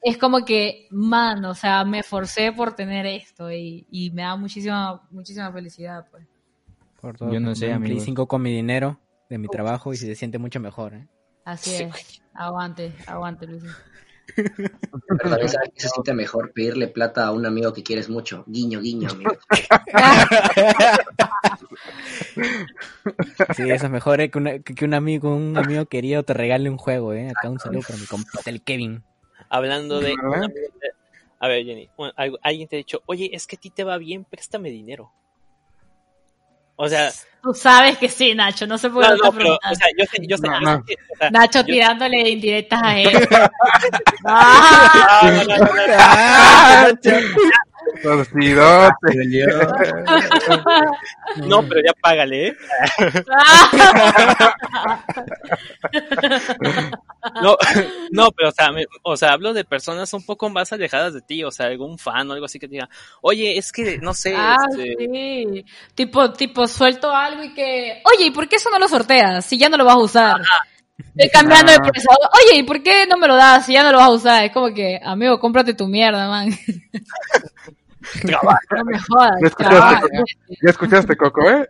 E: es como que, man, o sea, me esforcé por tener esto y, y me da muchísima, muchísima felicidad, pues.
A: Por dos.
D: Yo no sé,
A: Play
D: amigos.
A: 5 con mi dinero de mi trabajo y se siente mucho mejor, ¿eh?
E: Así
B: Sí,
E: es. Aguante, aguante, Luis.
F: Pero también sabes que se siente mejor pedirle plata a un amigo que quieres mucho. Guiño, guiño, amigo.
A: Sí, eso es mejor eh, que, una- que un amigo, un amigo querido te regale un juego, ¿eh? Acá un saludo para mi compa, el Kevin.
B: Hablando de... A ver, Jenny, algo- alguien te ha dicho, oye, es que a ti te va bien, préstame dinero. O sea,
E: Tú sabes que sí, Nacho, no sé por qué
B: no,
E: no,
B: pero, o sea, yo sé, yo sé,
C: No,
B: yo
C: no.
B: sé o sea,
E: Nacho
B: yo-
E: tirándole indirectas a él. Ah,
B: Ah, no, no, no, no,
A: Ah.
B: no, pero ya págale, ¿eh? No, no, pero o sea, me- o sea, hablo de personas un poco más alejadas de ti, o sea, algún fan o algo así que te diga, oye, es que, no sé,
E: Ah,
B: este,
E: sí. Tipo, tipo, suelto algo y que, oye, ¿y por qué eso no lo sorteas si ya no lo vas a usar? Estoy cambiando de
C: Ah.
E: precio. Oye, ¿y por qué no me lo das si ya no lo vas a usar? Es como que, amigo, cómprate tu mierda, man. No me jodas.
C: ¿Ya escuchaste? ¿Ya escuchaste, Coco, eh?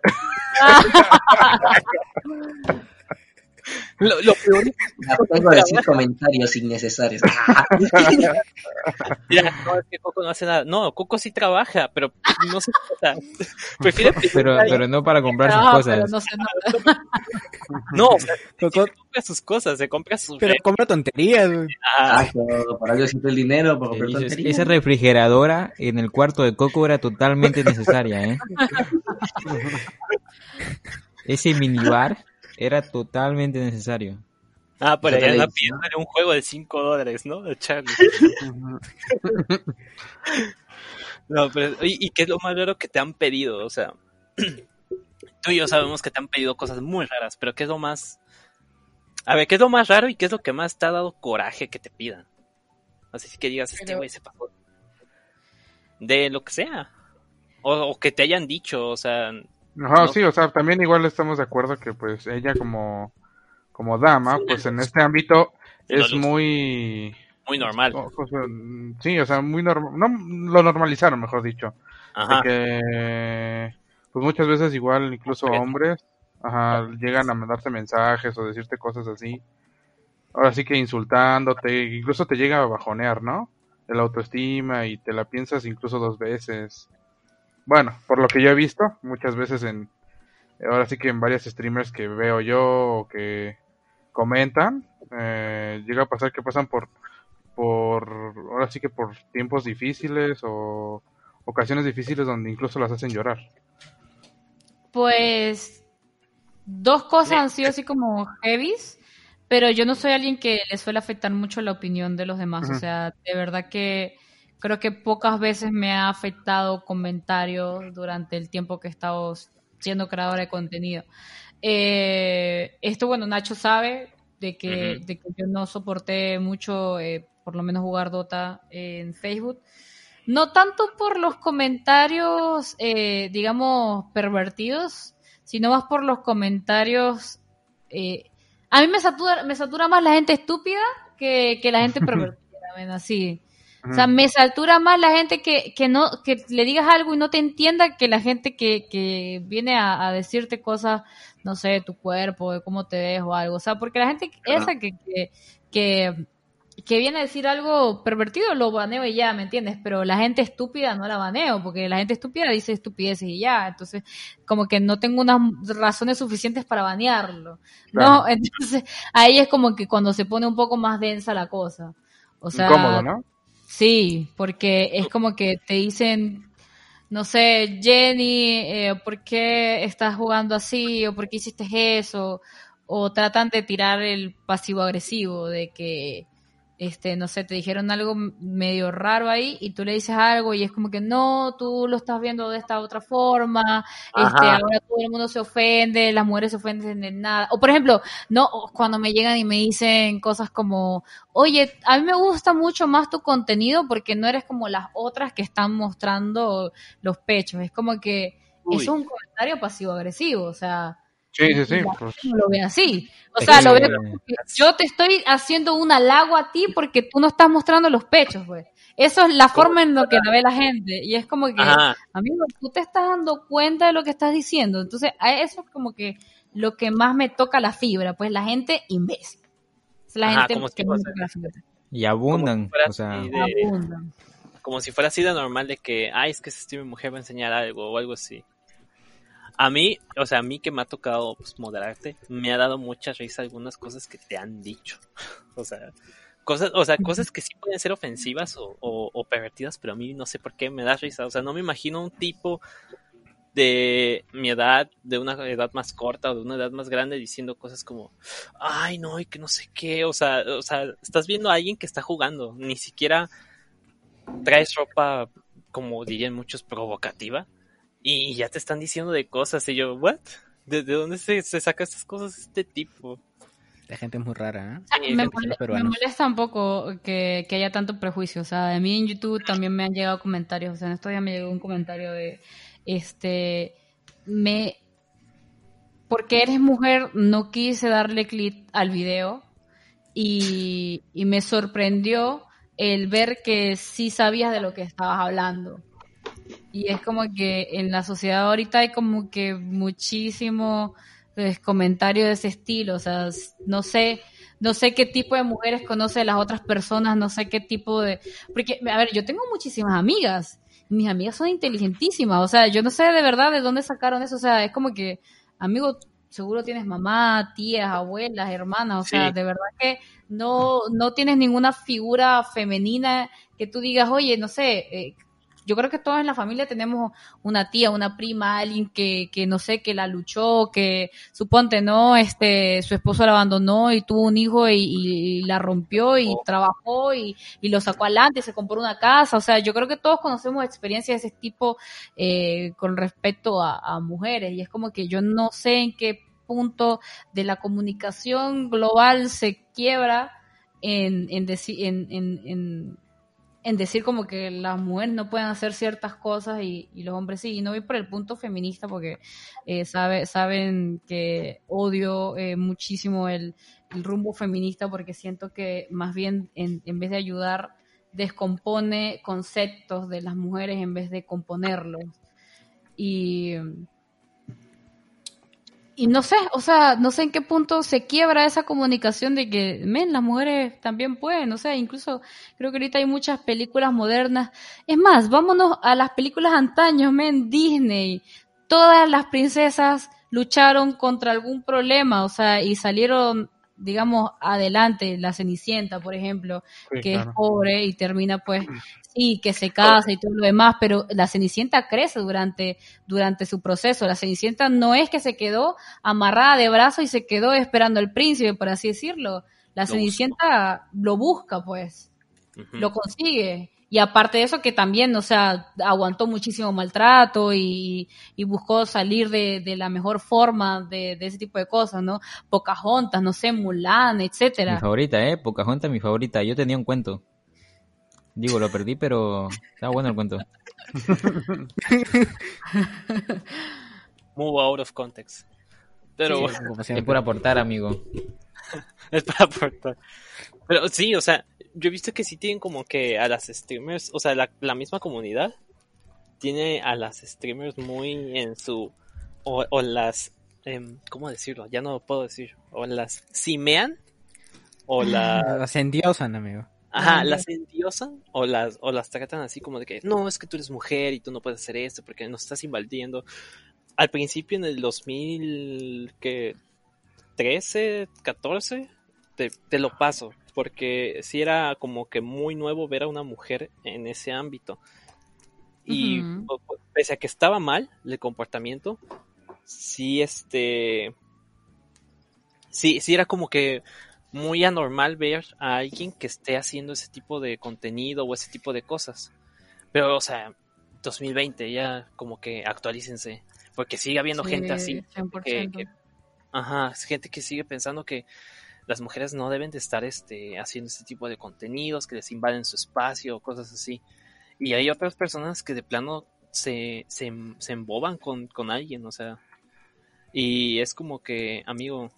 B: Lo, lo peor es
F: Ya tengo a decir comentarios innecesarios.
B: Mira, no, es que Coco no hace nada. No, Coco sí trabaja, pero no sé, o sea, prefiere
D: Pero, pero no para comprar sus
E: No,
D: cosas.
E: pero no sé, no.
B: No, o sea,
A: Coco-
B: se compra sus cosas, se compra sus
A: Pero compra tonterías, güey.
B: Ah,
F: para algo siempre el dinero, para comprar
D: Dices,
F: tonterías.
D: Esa refrigeradora en el cuarto de Coco era totalmente necesaria, ¿eh? Ese minibar era totalmente necesario.
B: ah, por ahí anda pidiéndole un juego de 5 dólares, ¿no? De Charlie. No, pero, ¿y, y qué es lo más raro que te han pedido? O sea, tú y yo sabemos que te han pedido cosas muy raras, pero ¿qué es lo más... A ver, ¿qué es lo más raro y qué es lo que más te ha dado coraje que te pidan? Así que digas, este güey se pasó. De lo que sea. O, o que te hayan dicho, o sea...
C: Ajá,
B: No.
C: sí, o sea, también igual estamos de acuerdo que pues ella como, como dama, pues en este ámbito es muy...
B: Muy normal.
C: o- o sea, sí, o sea, muy normal, no, lo normalizaron, mejor dicho.
B: Ajá.
C: Que, pues muchas veces igual incluso hombres, ajá, llegan a mandarte mensajes o decirte cosas así. Ahora sí que insultándote, incluso te llega a bajonear, ¿no? El autoestima y te la piensas incluso dos veces. Bueno, por lo que yo he visto, muchas veces en, ahora sí que en varios streamers que veo yo o que comentan, eh, llega a pasar que pasan por, por, ahora sí que por tiempos difíciles o ocasiones difíciles donde incluso las hacen llorar.
E: Pues dos cosas han sido así como heavies, pero yo no soy alguien que le suele afectar mucho la opinión de los demás. O sea, de verdad que creo que pocas veces me ha afectado comentarios durante el tiempo que he estado siendo creadora de contenido. Eh, esto, bueno, Nacho sabe de que, de que yo no soporté mucho, eh, por lo menos jugar Dota en Facebook. No tanto por los comentarios, eh, digamos, pervertidos, sino más por los comentarios... eh, a mí me satura, me satura más la gente estúpida que, que la gente pervertida, así. O sea, me satura más la gente que, que no, que le digas algo y no te entienda que la gente que, que viene a, a decirte cosas, no sé, de tu cuerpo, de cómo te ves o algo. O sea, porque la gente esa que, que, que, que viene a decir algo pervertido lo baneo y ya, ¿me entiendes? Pero la gente estúpida no la baneo, porque la gente estúpida dice estupideces y ya. Entonces, como que no tengo unas razones suficientes para banearlo. No, entonces ahí es como que cuando se pone un poco más densa la cosa. O sea,
C: Incómodo, ¿no?
E: Sí, porque es como que te dicen, no sé, Jenny, eh, ¿por qué estás jugando así? ¿O por qué hiciste eso? O tratan de tirar el pasivo agresivo de que, este, no sé, te dijeron algo medio raro ahí y tú le dices algo y es como que no, tú lo estás viendo de esta otra forma, este, ahora todo el mundo se ofende, las mujeres se ofenden de nada. O por ejemplo, no, cuando me llegan y me dicen cosas como, oye, a mí me gusta mucho más tu contenido porque no eres como las otras que están mostrando los pechos. Es como que
B: Uy.
E: es un comentario pasivo-agresivo, o sea,
C: Sí, sí, sí.
E: la
C: pues,
E: no lo ve así. O
D: Es
E: sea, lo veo como que yo te estoy haciendo un halago a ti porque tú no estás mostrando los pechos, pues. Eso es la forma en lo que la ve la gente. Y es como que,
B: Ajá.
E: amigo, tú te estás dando cuenta de lo que estás diciendo. Entonces, a eso es como que lo que más me toca la fibra, pues la gente imbécil. la
B: Ajá,
E: gente
B: como si
E: que
B: fuese-
E: nunca se mete.
D: Y abundan,
B: fuera
D: o sea,
B: de-
E: Abundan.
B: como si fuera así de normal de que, ay, es que si mi mujer va a enseñar algo o algo así. A mí, o sea, a mí que me ha tocado pues, moderarte, me ha dado mucha risa algunas cosas que te han dicho. o sea, cosas, o sea, cosas que sí pueden ser ofensivas o, o, o pervertidas, pero a mí no sé por qué me da risa. O sea, no me imagino un tipo de mi edad, de una edad más corta o de una edad más grande diciendo cosas como, ay, no, y que no sé qué. O sea, o sea, estás viendo a alguien que está jugando, ni siquiera traes ropa, como dirían muchos, provocativa, y ya te están diciendo de cosas, y yo, ¿what? ¿De, de dónde se, se saca estas cosas este tipo?
A: La gente es muy rara, ¿eh?
B: Sí,
E: me,
B: gente
E: mole-
A: los
E: me molesta un poco que, que haya tanto prejuicio. O sea, a mí en YouTube también me han llegado comentarios. O sea, en estos días me llegó un comentario de, este, me, porque eres mujer, no quise darle clic al video y, y me sorprendió el ver que sí sabías de lo que estabas hablando. Y es como que en la sociedad ahorita hay como que muchísimo pues, comentario de ese estilo, o sea, no sé, no sé qué tipo de mujeres conoce las otras personas, no sé qué tipo de, porque, a ver, yo tengo muchísimas amigas, mis amigas son inteligentísimas, o sea, yo no sé de verdad de dónde sacaron eso, o sea, es como que, amigo, seguro tienes mamá, tías, abuelas, hermanas, o sea, de verdad que no, no tienes ninguna figura femenina que tú digas, oye, no sé, eh, yo creo que todos en la familia tenemos una tía, una prima, alguien que, que no sé, que la luchó, que suponte, ¿no? Este, su esposo la abandonó y tuvo un hijo y, y la rompió y
B: Oh.
E: trabajó y, y lo sacó adelante y se compró una casa. O sea, yo creo que todos conocemos experiencias de ese tipo eh, con respecto a, a mujeres y es como que yo no sé en qué punto de la comunicación global se quiebra en, en, en, en, en, decir como que las mujeres no pueden hacer ciertas cosas y, y los hombres sí. Y no voy por el punto feminista porque eh, sabe, saben que odio eh, muchísimo el, el rumbo feminista porque siento que más bien en, en vez de ayudar descompone conceptos de las mujeres en vez de componerlos. Y, y no sé, o sea, no sé en qué punto se quiebra esa comunicación de que, men, las mujeres también pueden, o sea, incluso creo que ahorita hay muchas películas modernas. Es más, vámonos a las películas antaños, men, Disney. Todas las princesas lucharon contra algún problema, o sea, y salieron, digamos, adelante. La Cenicienta, por ejemplo,
C: Sí,
E: que es pobre y termina pues sí que se casa y todo lo demás pero la Cenicienta crece durante durante su proceso. La Cenicienta no es que se quedó amarrada de brazos y se quedó esperando al príncipe por así decirlo. La
B: Lo
E: Cenicienta lo busca pues. Lo consigue y aparte de eso que también o sea aguantó muchísimo maltrato y, y buscó salir de, de la mejor forma de, de ese tipo de cosas no Pocahontas no sé Mulan
D: mi
E: etcétera
D: favorita, ¿eh? Pocahontas, mi favorita. Yo tenía un cuento. Digo, lo perdí, pero estaba bueno el cuento.
B: Move out of context. Pero
A: Sí,
B: bueno,
D: Es por aportar, amigo.
B: es para aportar. Pero sí, o sea, yo he visto que sí tienen como que a las streamers, o sea, la, la misma comunidad tiene a las streamers muy en su. O, o las. em, ¿Cómo decirlo? Ya no lo puedo decir. O las cimean. O las.
A: Las endiosan, amigo.
B: Ajá,
E: Ah,
B: las endiosan o las, o las tratan así como de que no, es que tú eres mujer y tú no puedes hacer esto porque nos estás invadiendo. Al principio, en el 2013, 14, te, te lo paso, porque sí era como que muy nuevo ver a una mujer en ese ámbito. Y pese a que estaba mal el comportamiento, sí, este. Sí, sí era como que muy anormal ver a alguien que esté haciendo ese tipo de contenido o ese tipo de cosas. Pero, o sea, 2020 ya como que actualícense. Porque sigue habiendo
E: Sí,
B: gente así.
E: 100%.
B: que- que- Ajá, gente que sigue pensando que las mujeres no deben de estar este, haciendo este tipo de contenidos, que les invaden su espacio o cosas así. Y hay otras personas que de plano se, se, se emboban con, con alguien, o sea. Y es como que, amigo,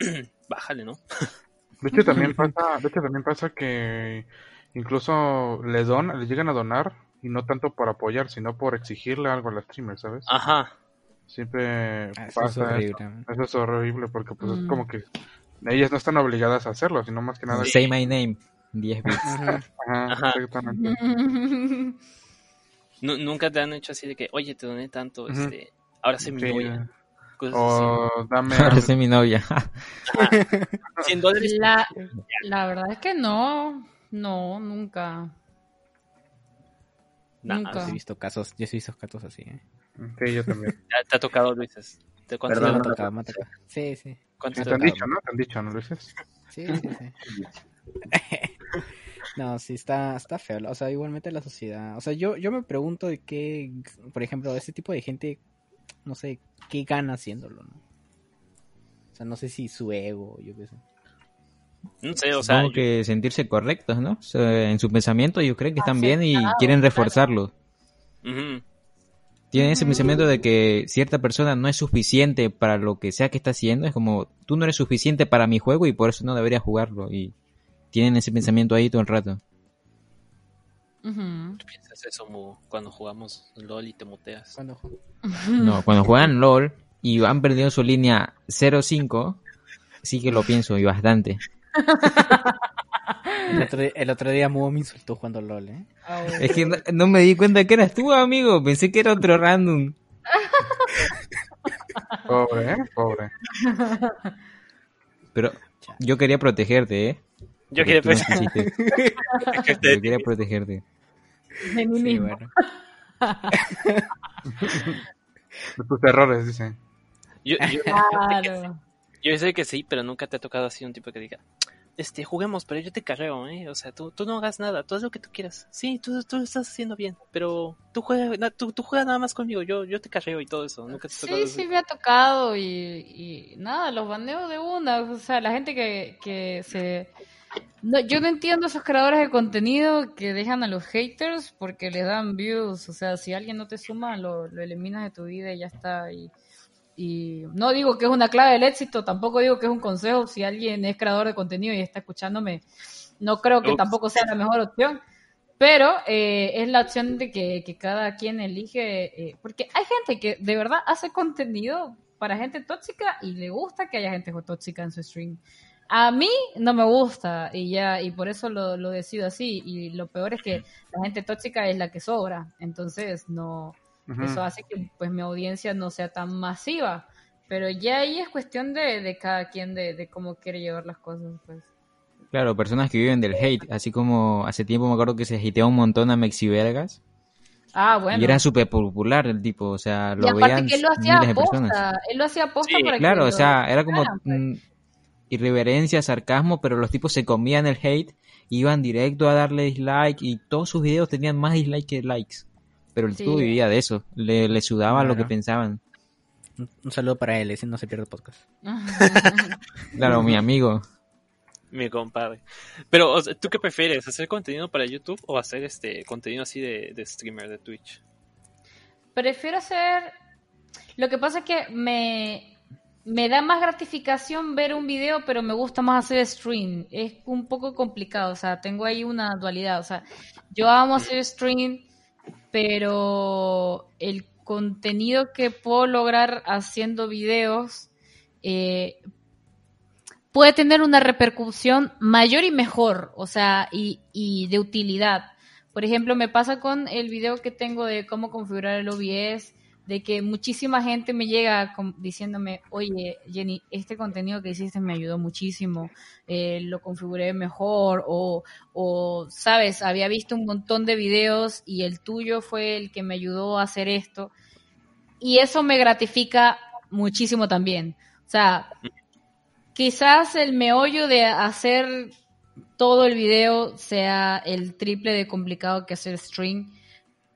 B: bájale, ¿no?
C: De hecho también pasa, de hecho también pasa que incluso le don, le llegan a donar y no tanto por apoyar, sino por exigirle algo a la streamer, ¿sabes?
B: Ajá,
C: Siempre
A: Ah, es
C: pasa
A: horrible.
C: eso. Eso es horrible porque pues es
E: Mm.
C: como que ellas no están obligadas a hacerlo, sino más que nada...
D: Say my name, 10 bits.
A: Ajá.
C: Exactamente.
B: Nu- Nunca te han hecho así de que, oye, te doné tanto, este, ahora sé mi
C: Sí,
B: novia. Cosas así.
C: O dame...
D: Ahora soy mi novia.
B: 100 dólares.
E: La, la verdad es que no, no, nunca.
B: Nah,
E: nunca.
A: Yo he visto casos, yo he visto casos así, ¿eh?
C: Sí, yo también.
B: te, te ha tocado, Luis. ¿Te, ¿Cuánto
F: Perdón,
B: te-
A: ha tocado. Sí, sí.
C: Sí,
B: te
C: te han
B: ha
C: dicho, ¿no? Te han dicho, ¿no, Luis?
A: Sí, sí, sí. No, sí, está, está feo. O sea, igualmente la sociedad. O sea, yo, yo me pregunto de qué, por ejemplo, este tipo de gente, no sé, qué gana haciéndolo, ¿no? O sea, no sé si su ego, yo qué sé.
B: No sé, o sea,
D: Supongo que sentirse correctos, ¿no? O sea, en su pensamiento ellos creen que están bien y
E: Aceptado,
D: quieren reforzarlo.
B: ujú.
D: Tienen ese pensamiento de que cierta persona no es suficiente para lo que sea que está haciendo. Es como, tú no eres suficiente para mi juego y por eso no deberías jugarlo. Y tienen ese pensamiento ahí todo el rato.
B: ¿Tú piensas eso Mu, cuando jugamos LOL y te muteas?
A: Cuando
D: No, cuando juegan LOL y han perdido su línea 0-5, sí que lo pienso y bastante.
A: el, otro, el otro día Mugo me insultó jugando LOL, ¿eh?
D: Es que no, no me di cuenta que eras tú, amigo. Pensé que era otro random.
C: Pobre, ¿eh? Pobre.
D: Pero yo quería protegerte, ¿eh?
B: Yo quería
D: no
B: que
D: Yo quería protegerte.
E: De mí
A: Sí,
E: mismo.
A: bueno.
C: De tus errores, dice.
B: Yo, yo,
E: Claro.
B: yo sé que sí, pero nunca te ha tocado así un tipo que diga, este, juguemos, pero yo te carreo, ¿eh? O sea, tú, tú no hagas nada, tú haz lo que tú quieras. Sí, tú, tú lo estás haciendo bien, pero tú juegas, na- tú, tú juegas nada más conmigo, yo, yo te carreo y todo eso. Nunca te
E: Sí,
B: así?
E: sí me ha tocado y, y nada, los baneo de una. O sea, la gente que, que se... No, yo no entiendo esos creadores de contenido que dejan a los haters porque les dan views. O sea, si alguien no te suma, lo, lo eliminas de tu vida y ya está. Y, y no digo que es una clave del éxito, tampoco digo que es un consejo. Si alguien es creador de contenido y está escuchándome, no creo que
B: Ups.
E: tampoco sea la mejor opción. Pero eh, es la opción de que, que cada quien elige, eh, porque hay gente que de verdad hace contenido para gente tóxica y le gusta que haya gente tóxica en su stream. A mí no me gusta y ya y por eso lo, lo decido así y lo peor es que la gente tóxica es la que sobra, entonces no
C: Ujú.
E: eso hace que pues mi audiencia no sea tan masiva, pero ya ahí es cuestión de, de cada quien de, de cómo quiere llevar las cosas pues.
D: Claro, personas que viven del hate. Así como hace tiempo me acuerdo que se hateaba un montón a Mexi Vergas.
E: Ah, bueno.
D: Y era súper popular el tipo. O sea,
E: Y
D: lo
E: aparte
D: veían
E: que él lo hacía
D: miles de personas.
E: aposta, él lo hacía aposta
B: Sí,
E: para
D: Claro,
E: que
D: o sea, era como
E: pues.
D: irreverencia, sarcasmo, pero los tipos se comían el hate, iban directo a darle dislike y todos sus videos tenían más dislike que likes. Pero el
E: Sí.
D: tipo vivía de eso, le, le sudaba lo que pensaban.
A: Un, un saludo para él, ese no se pierde el podcast.
D: Claro, mi amigo.
B: Mi compadre. Pero, o sea, ¿tú qué prefieres? ¿Hacer contenido para YouTube o hacer este contenido así de, de streamer de Twitch?
E: Prefiero hacer. Lo que pasa es que me, me da más gratificación ver un video, pero me gusta más hacer stream. Es un poco complicado, o sea, tengo ahí una dualidad. O sea, yo amo hacer stream, pero el contenido que puedo lograr haciendo videos eh, puede tener una repercusión mayor y mejor, o sea, y, y de utilidad. Por ejemplo, me pasa con el video que tengo de cómo configurar el OBS, de que muchísima gente me llega diciéndome, oye, Jenny, este contenido que hiciste me ayudó muchísimo, eh, lo configuré mejor, o, o, sabes, había visto un montón de videos y el tuyo fue el que me ayudó a hacer esto. Y eso me gratifica muchísimo también. O sea, quizás el meollo de hacer todo el video sea el triple de complicado que hacer stream,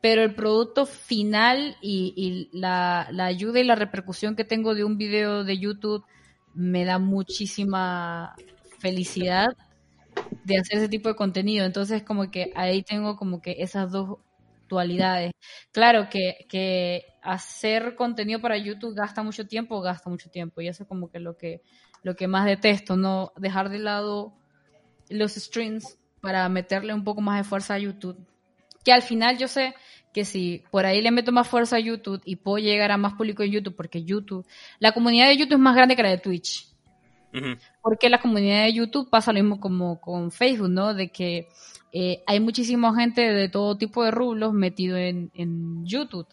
E: pero el producto final y, la ayuda y la repercusión que tengo de un video de YouTube me da muchísima felicidad de hacer ese tipo de contenido. Entonces, como que ahí tengo como que esas dos dualidades. Claro que, que hacer contenido para YouTube gasta mucho tiempo, gasta mucho tiempo. Y eso es como que lo que, lo que más detesto, no dejar de lado los streams para meterle un poco más de fuerza a YouTube. Que al final yo sé que si por ahí le meto más fuerza a YouTube y puedo llegar a más público en YouTube, porque YouTube, la comunidad de YouTube es más grande que la de Twitch. Porque la comunidad de YouTube pasa lo mismo como con Facebook, ¿no? De que eh, hay muchísima gente de todo tipo de rublos metido en, en YouTube,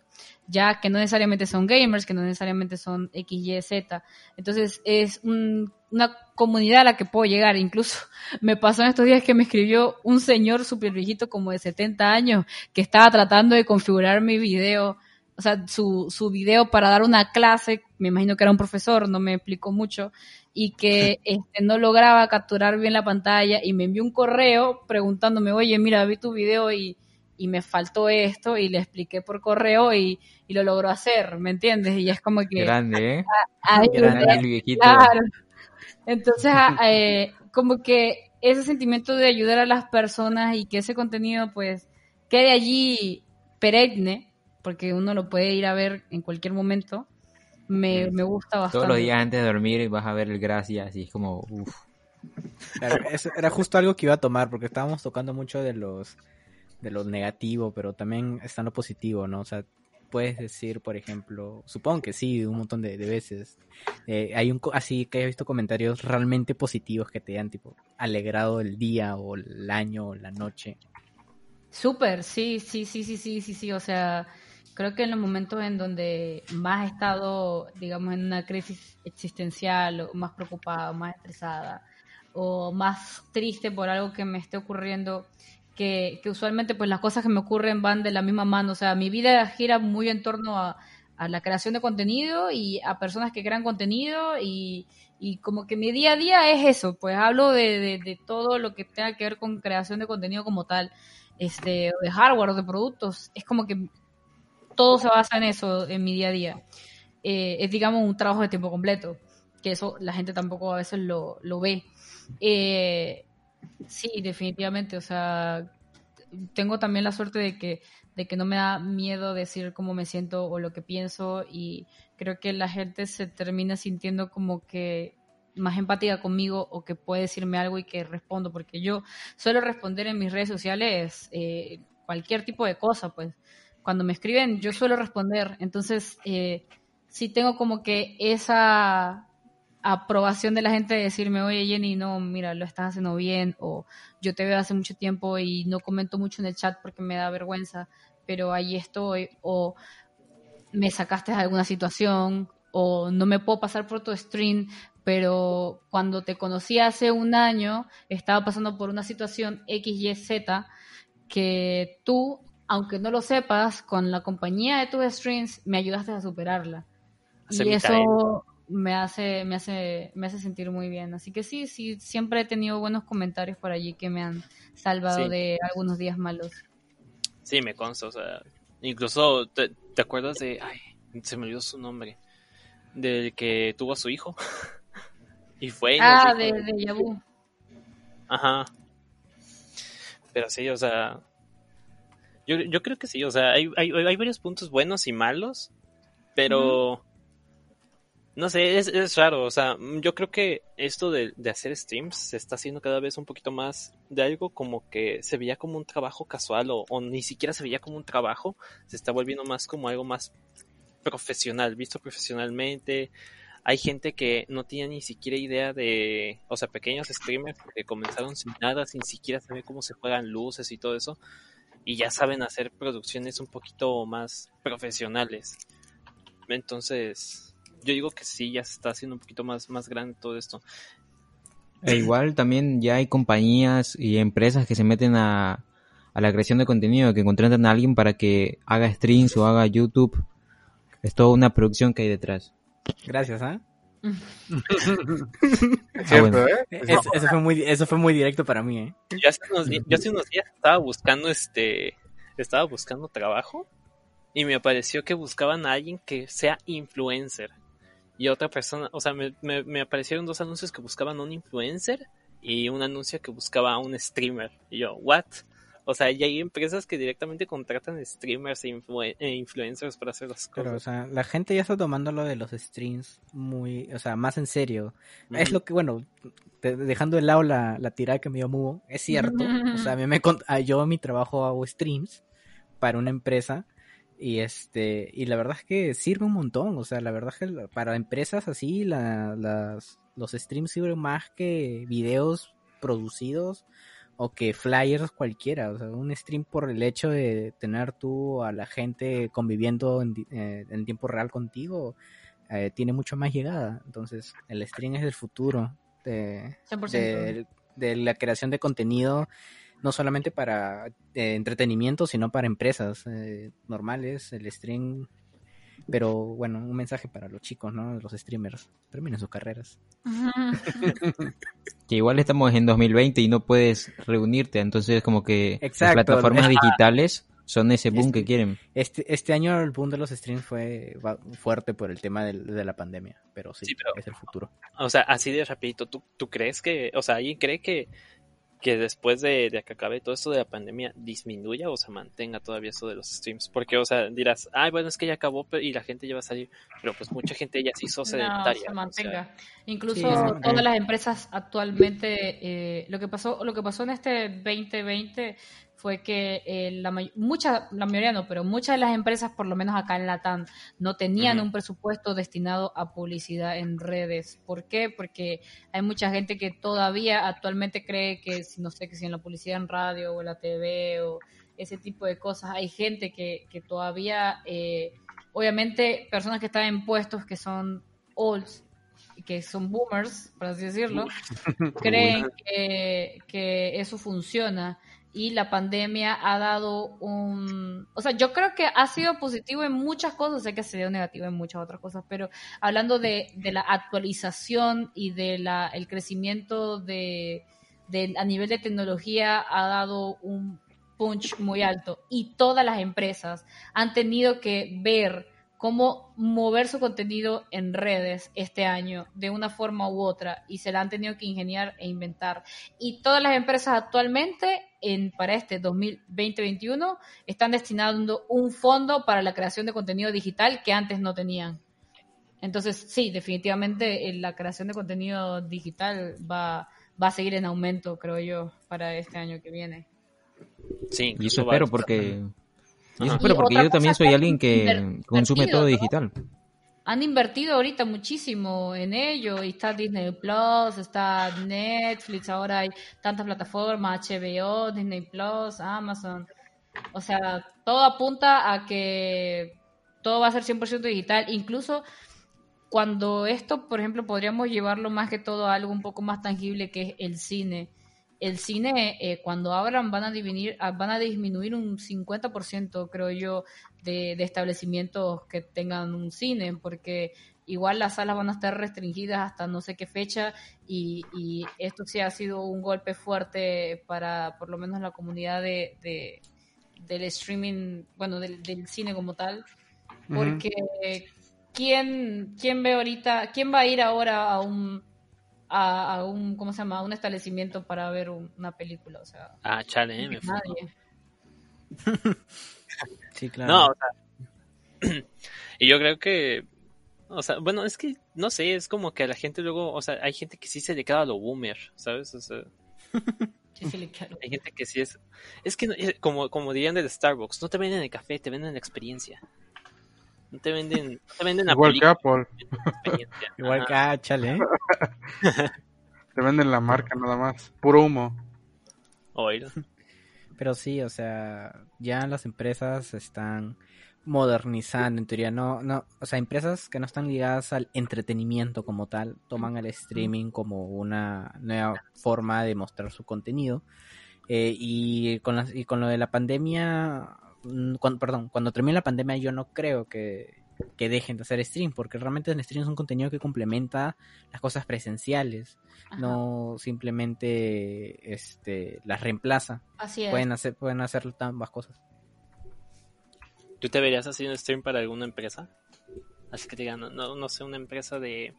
E: ya que no necesariamente son gamers, que no necesariamente son X, Y, Z. Entonces es un- una comunidad a la que puedo llegar. Incluso me pasó en estos días que me escribió un señor súper viejito como de 70 años que estaba tratando de configurar mi video, o sea, su, su video para dar una clase, me imagino que era un profesor, no me explicó mucho, y que este, no lograba capturar bien la pantalla y me envió un correo preguntándome, oye, mira, vi tu video y, y me faltó esto y le expliqué por correo y, y lo logró hacer, ¿me entiendes? Y es como que...
D: Grande, ¿eh?
E: Ay,
D: Grande el viejito.
E: Claro. Entonces, eh, como que ese sentimiento de ayudar a las personas y que ese contenido pues quede allí perenne, porque uno lo puede ir a ver en cualquier momento, me, me gusta bastante.
D: Todos los días antes de dormir vas a ver el gracias y es como, uff.
A: Claro, eso era justo algo que iba a tomar, porque estábamos tocando mucho de los de lo negativo, pero también está lo positivo, ¿no? O sea, puedes decir, por ejemplo, supongo que sí, un montón de, de veces. eh, hay un así que he visto comentarios realmente positivos que te hayan tipo alegrado el día o el año o la noche.
E: Súper, sí, sí, sí, sí, sí, sí, sí. O sea, creo que en los momentos en donde más he estado, digamos, en una crisis existencial, o más preocupada, o más estresada, o más triste por algo que me esté ocurriendo, que, que usualmente pues las cosas que me ocurren van de la misma mano. O sea, mi vida gira muy en torno a, a la creación de contenido y a personas que crean contenido y, y como que mi día a día es eso, pues hablo de, de, de todo lo que tenga que ver con creación de contenido como tal este, de hardware de productos. Es como que todo se basa en eso en mi día a día. Eh, es, digamos, un trabajo de tiempo completo, que eso la gente tampoco a veces lo, lo ve. Eh, sí, definitivamente, o sea, tengo también la suerte de que, de que no me da miedo decir cómo me siento o lo que pienso y creo que la gente se termina sintiendo como que más empática conmigo o que puede decirme algo y que respondo, porque yo suelo responder en mis redes sociales eh, cualquier tipo de cosa, pues. Cuando me escriben yo suelo responder, entonces eh, sí tengo como que esa aprobación de la gente de decirme, oye Jenny, no, mira, lo estás haciendo bien, o yo te veo hace mucho tiempo y no comento mucho en el chat porque me da vergüenza, pero ahí estoy, o me sacaste de alguna situación, o no me puedo pasar por tu stream, pero cuando te conocí hace un año, estaba pasando por una situación X, Y, Z, que tú, aunque no lo sepas, con la compañía de tus streams, me ayudaste a superarla. Y eso. Me hace, me hace, me hace sentir muy bien. Así que sí, sí, siempre he tenido buenos comentarios por allí que me han salvado
B: Sí.
E: de algunos días malos.
B: Sí, me consta, o sea, incluso te, te acuerdas de, ay, se me olvidó su nombre, del que tuvo a su hijo y fue y
E: Ah, de, de Yabu.
B: Ajá. Pero sí, o sea, yo, yo creo que sí, o sea, hay, hay, hay varios puntos buenos y malos, pero no sé, es, es raro, o sea, mm, yo creo que esto de, de hacer streams se está haciendo cada vez un poquito más de algo como que se veía como un trabajo casual o, o ni siquiera se veía como un trabajo, se está volviendo más como algo más profesional, visto profesionalmente. Hay gente que no tenía ni siquiera idea de, o sea, pequeños streamers que comenzaron sin nada, sin siquiera saber cómo se juegan luces y todo eso, y ya saben hacer producciones un poquito más profesionales. Entonces, yo digo que sí, ya se está haciendo un poquito más, más grande todo esto.
D: E igual también ya hay compañías y empresas que se meten a, a la creación de contenido, que contratan a alguien para que haga streams o haga YouTube. Es toda una producción que hay detrás.
A: Gracias, ¿ah?
C: Es cierto,
D: bueno.
C: ¿eh?
A: Es- eso, fue muy, eso fue muy directo para mí, ¿eh?
B: Yo hace unos, di- yo hace unos días estaba buscando este, estaba buscando trabajo y me apareció que buscaban a alguien que sea influencer. Y otra persona, o sea, me, me, me aparecieron dos anuncios que buscaban a un influencer y un anuncio que buscaba a un streamer. Y yo, ¿what? O sea, ya hay empresas que directamente contratan streamers e, influen- e influencers para hacer las
A: Pero, o
B: cosas.
A: sea, la gente ya está tomando lo de los streams muy, o sea, más en serio. Es
B: Ujú.
A: lo que, bueno, te- dejando de lado la, la tirada que me dio Mugo, es cierto. O sea, a mí me, con- yo en mi trabajo hago streams para una empresa Y este, y la verdad es que sirve un montón, o sea, la verdad es que para empresas así, la, las, los streams sirven más que videos producidos o que flyers cualquiera, o sea, un stream por el hecho de tener tú a la gente conviviendo en, eh, en tiempo real contigo, eh, tiene mucho más llegada, entonces el stream es el futuro de,
E: 100%.
A: de, de la creación de contenido, no solamente para eh, entretenimiento, sino para empresas eh, normales, el stream. Pero bueno, un mensaje para los chicos, ¿no? Los streamers. Terminen sus carreras.
D: Que igual estamos en 2020 y no puedes reunirte, entonces como que
A: Exacto.
D: las plataformas digitales son ese boom
A: Este-
D: que quieren.
A: Este, este año el boom de los streams fue fuerte por el tema del- de, la pandemia, pero sí,
B: Sí, pero-
A: es el futuro.
B: O sea, así de rapidito, ¿tú, tú crees que, o sea, alguien cree que, que después de, de que acabe todo esto de la pandemia disminuya o se mantenga todavía eso de los streams? Porque, o sea, dirás, ay, bueno, es que ya acabó pero- y la gente ya va a salir, pero pues mucha gente ya se hizo
E: No,
B: sedentaria.
E: se
B: o
E: mantenga.
B: sea,
E: Incluso
A: Sí,
E: todas las empresas actualmente, eh, lo que pasó, lo que pasó en este 2020 fue que eh, la mucha, la mayoría no, pero muchas de las empresas, por lo menos acá en Latam, no tenían un presupuesto destinado a publicidad en redes. ¿Por qué? Porque hay mucha gente que todavía actualmente cree que, si no sé, que si en la publicidad en radio o en la TV o ese tipo de cosas, hay gente que, que todavía, eh, obviamente, personas que están en puestos que son olds, que son boomers, por así decirlo, creen que, que eso funciona y la pandemia ha dado un... O sea, yo creo que ha sido positivo en muchas cosas, sé que ha sido negativo en muchas otras cosas, pero hablando de, de la actualización y de la, el crecimiento de, de- a nivel de tecnología ha dado un punch muy alto y todas las empresas han tenido que ver cómo mover su contenido en redes este año de una forma u otra y se la han tenido que ingeniar e inventar. Y todas las empresas actualmente en, para este 2020-2021 están destinando un fondo para la creación de contenido digital que antes no tenían. Entonces, sí, definitivamente eh, la creación de contenido digital va, va a seguir en aumento, creo yo, para este año que viene.
B: sí,
D: Y eso espero porque... Y eso
E: Y
D: porque yo también soy alguien que consume todo
E: ¿no?
D: digital.
E: Han invertido ahorita muchísimo en ello y está Disney Plus, está Netflix, ahora hay tantas plataformas, HBO, Disney Plus, Amazon. O sea, todo apunta a que todo va a ser 100% digital, incluso cuando esto, por ejemplo, podríamos llevarlo más que todo a algo un poco más tangible que es el cine. El cine, eh, cuando abran, van a, dividir, ah, van a disminuir un 50%, creo yo, de, de establecimientos que tengan un cine, porque igual las salas van a estar restringidas hasta no sé qué fecha y, y esto sí ha sido un golpe fuerte para por lo menos la comunidad de, de- del streaming, bueno, del, del cine como tal, porque ¿quién, ¿quién ve ahorita, quién va a ir ahora a un, a, a un, ¿cómo se llama? A un establecimiento para ver un- una película, o sea,
B: Ah, chale, me
E: nadie.
A: Sí, claro.
B: No, o sea, y yo creo que, o sea, bueno, es que, no sé, es como que a la gente luego, o sea, hay gente que sí se le queda a lo boomer, ¿sabes? O sea,
E: le
B: hay gente que sí es, es que, no- como, como dirían del Starbucks, no te venden el café, te venden la experiencia. No te venden, no te venden
C: Igual que Apple.
A: Igual que, ah, chale, ¿eh?
C: te venden la marca nada más. Puro humo.
B: Oír.
A: Pero sí, o sea, ya las empresas están modernizando, en teoría, no, no, o sea, empresas que no están ligadas al entretenimiento como tal, toman el streaming como una nueva forma de mostrar su contenido. Eh, y, con las- y con lo de la pandemia, mm, cuan- perdón, cuando termine la pandemia yo no creo que, que dejen de hacer stream, porque realmente el stream es un contenido que complementa las cosas presenciales,
E: Ajá.
A: no simplemente este, las reemplaza
E: Así es.
A: pueden hacer pueden hacer ambas cosas
B: ¿Tú te verías haciendo un stream para alguna empresa? Así que digan, no, no, no sé, una empresa de,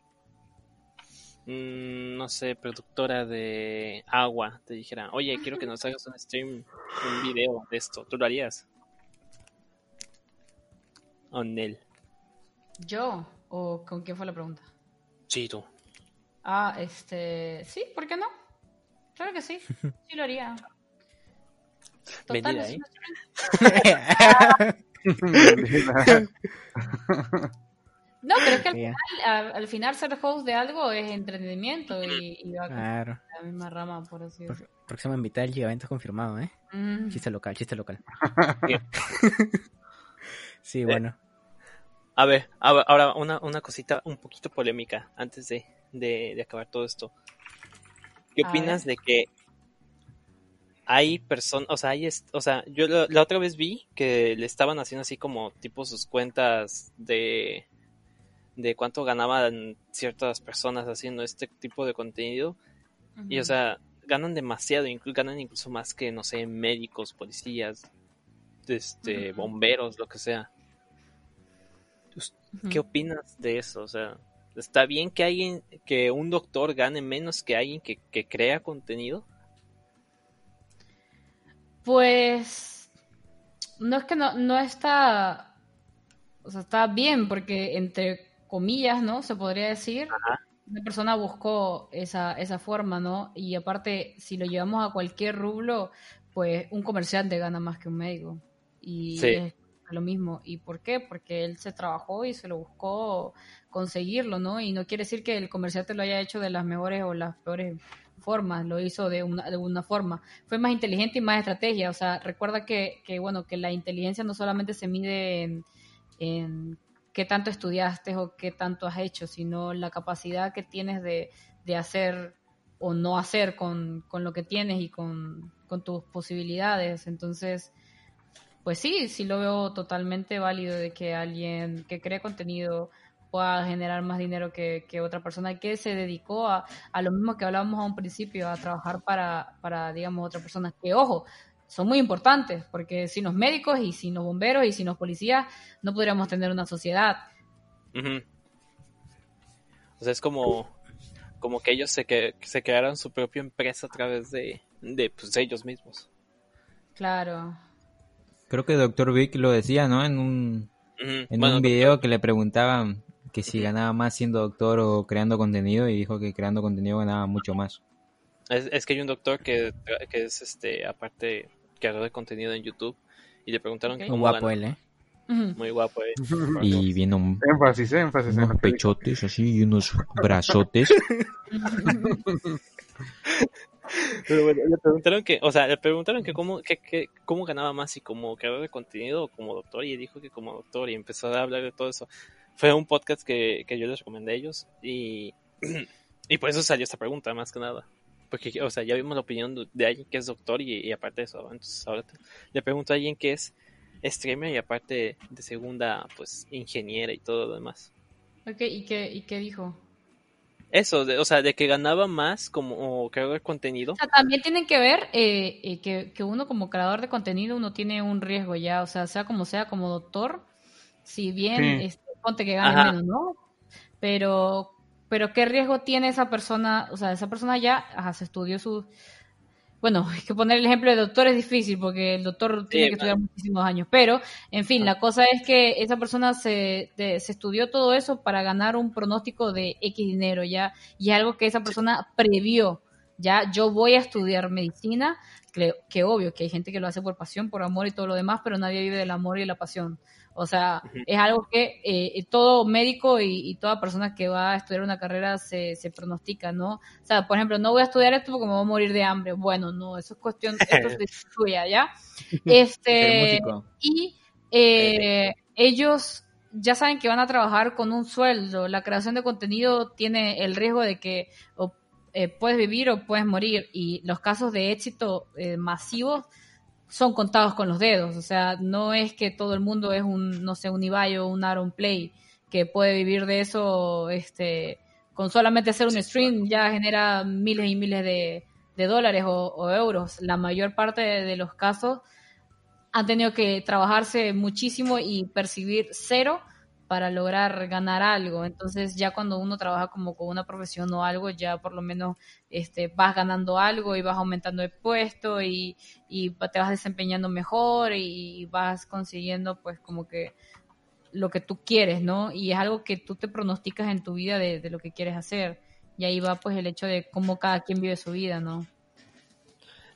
B: mm, no sé, productora de agua, te dijera, oye, quiero que nos hagas un stream, un video de esto, ¿tú lo harías? ¿O Nel?
E: ¿Yo? ¿O con quién fue la pregunta?
B: Sí, tú.
E: Ah, este. Sí, ¿por qué no? Claro que sí. Sí lo haría. Total,
B: ¿eh?
E: No, pero es que al final, al, al final ser host de algo es entretenimiento y, y va con
A: Claro.
E: la misma rama, por así decirlo.
A: Próximo invitada el Gigavento confirmado, ¿eh?
E: Mm.
A: Chiste local, chiste local. Sí, bueno.
B: A ver, ahora una, una cosita un poquito polémica antes de, de, de acabar todo esto. ¿Qué opinas de que hay personas, o sea, hay, o sea, yo la, la otra vez vi que le estaban haciendo así como tipo sus cuentas de de cuánto ganaban ciertas personas haciendo este tipo de contenido y o sea, ganan demasiado, inclu- ganan incluso más que no sé, médicos, policías, este, bomberos, lo que sea. ¿Qué opinas de eso? O sea, ¿está bien que alguien, que un doctor gane menos que alguien que, que crea contenido?
E: Pues no es que no, no está, o sea, está bien porque entre comillas, ¿no? Se podría decir, una persona buscó esa, esa forma, ¿no? Y aparte, si lo llevamos a cualquier rublo, pues un comerciante gana más que un médico. Y
B: Sí.
E: es lo mismo. ¿Y por qué? Porque él se trabajó y se lo buscó conseguirlo, ¿no? Y no quiere decir que el comerciante lo haya hecho de las mejores o las peores formas, lo hizo de una, de una forma. Fue más inteligente y más estrategia. O sea, recuerda que, que bueno, que la inteligencia no solamente se mide en, en qué tanto estudiaste o qué tanto has hecho, sino la capacidad que tienes de, de hacer o no hacer con, con lo que tienes y con, con tus posibilidades. Entonces, pues sí, sí lo veo totalmente válido de que alguien que cree contenido pueda generar más dinero que, que otra persona que se dedicó a, a lo mismo que hablábamos a un principio, a trabajar para, para, digamos, otra persona. Que, ojo, son muy importantes, porque sin los médicos y sin los bomberos y sin los policías no podríamos tener una sociedad.
B: O sea, es como, como que ellos se, que, se crearon su propia empresa a través de, de pues, ellos mismos.
E: Claro.
D: Creo que Dr. Vic lo decía, ¿no? En un, en
B: Bueno,
D: un video que le preguntaban que si ganaba más siendo doctor o creando contenido y dijo que creando contenido ganaba mucho más.
B: Es, es que hay un doctor que, que es este aparte creador de contenido en YouTube y le preguntaron
E: Ok.
B: que
A: Muy
B: cómo
A: guapo
B: gana.
A: él, ¿eh?
B: Muy guapo, eh.
D: Y viene un-
C: Énfasis, énfasis
D: unos pechotes así y unos brazotes.
B: Pero bueno, le preguntaron que, o sea, le preguntaron que cómo, que, que- cómo ganaba más, si como creador de contenido o como doctor, y él dijo que como doctor, y empezó a hablar de todo eso. Fue un podcast que, que yo les recomendé a ellos, y, y por eso salió esta pregunta, más que nada. Porque, o sea, ya vimos la opinión de, de alguien que es doctor, y, y aparte de eso, entonces ahora te- le pregunto a alguien que es streamer, y aparte de segunda, pues, ingeniera y todo lo demás.
E: Ok, ¿y qué, ¿y qué dijo?
B: Eso, de- o sea, de que ganaba más como creador de contenido.
E: O sea, también tienen que ver eh, eh, que, que uno como creador de contenido, uno tiene un riesgo ya, o sea, sea como sea, como doctor, si bien,
C: Sí.
E: este, ponte que gane
B: Ajá.
E: menos, ¿no? Pero, pero ¿qué riesgo tiene esa persona? O sea, esa persona ya ajá, se estudió su... Bueno, hay que poner el ejemplo de doctor es difícil porque el doctor tiene que estudiar muchísimos años, pero, en fin, la cosa es que esa persona se, de- se estudió todo eso para ganar un pronóstico de X dinero, ya, y es algo que esa persona previó, ya, yo voy a estudiar medicina, que, que obvio que hay gente que lo hace por pasión, por amor y todo lo demás, pero nadie vive del amor y la pasión. O sea, es algo que eh, todo médico y, y toda persona que va a estudiar una carrera se, se pronostica, ¿no? O sea, por ejemplo, no voy a estudiar esto porque me voy a morir de hambre. Bueno, no, eso es cuestión, esto es decisión tuya, ¿ya? Este, y eh, ellos ya saben que van a trabajar con un sueldo. La creación de contenido tiene el riesgo de que o, eh, puedes vivir o puedes morir. Y los casos de éxito eh, masivos son contados con los dedos. O sea, no es que todo el mundo es un, no sé, un Ibai o un Aaron Play que puede vivir de eso, este, con solamente hacer un stream ya genera miles y miles de, de dólares o, o euros. La mayor parte de, de los casos han tenido que trabajarse muchísimo y percibir cero para lograr ganar algo. Entonces ya cuando uno trabaja como con una profesión o algo, ya por lo menos este, vas ganando algo y vas aumentando el puesto y, y te vas desempeñando mejor y vas consiguiendo pues como que lo que tú quieres, ¿no? Y es algo que tú te pronosticas en tu vida de, de lo que quieres hacer. Y ahí va pues el hecho de cómo cada quien vive su vida, ¿no?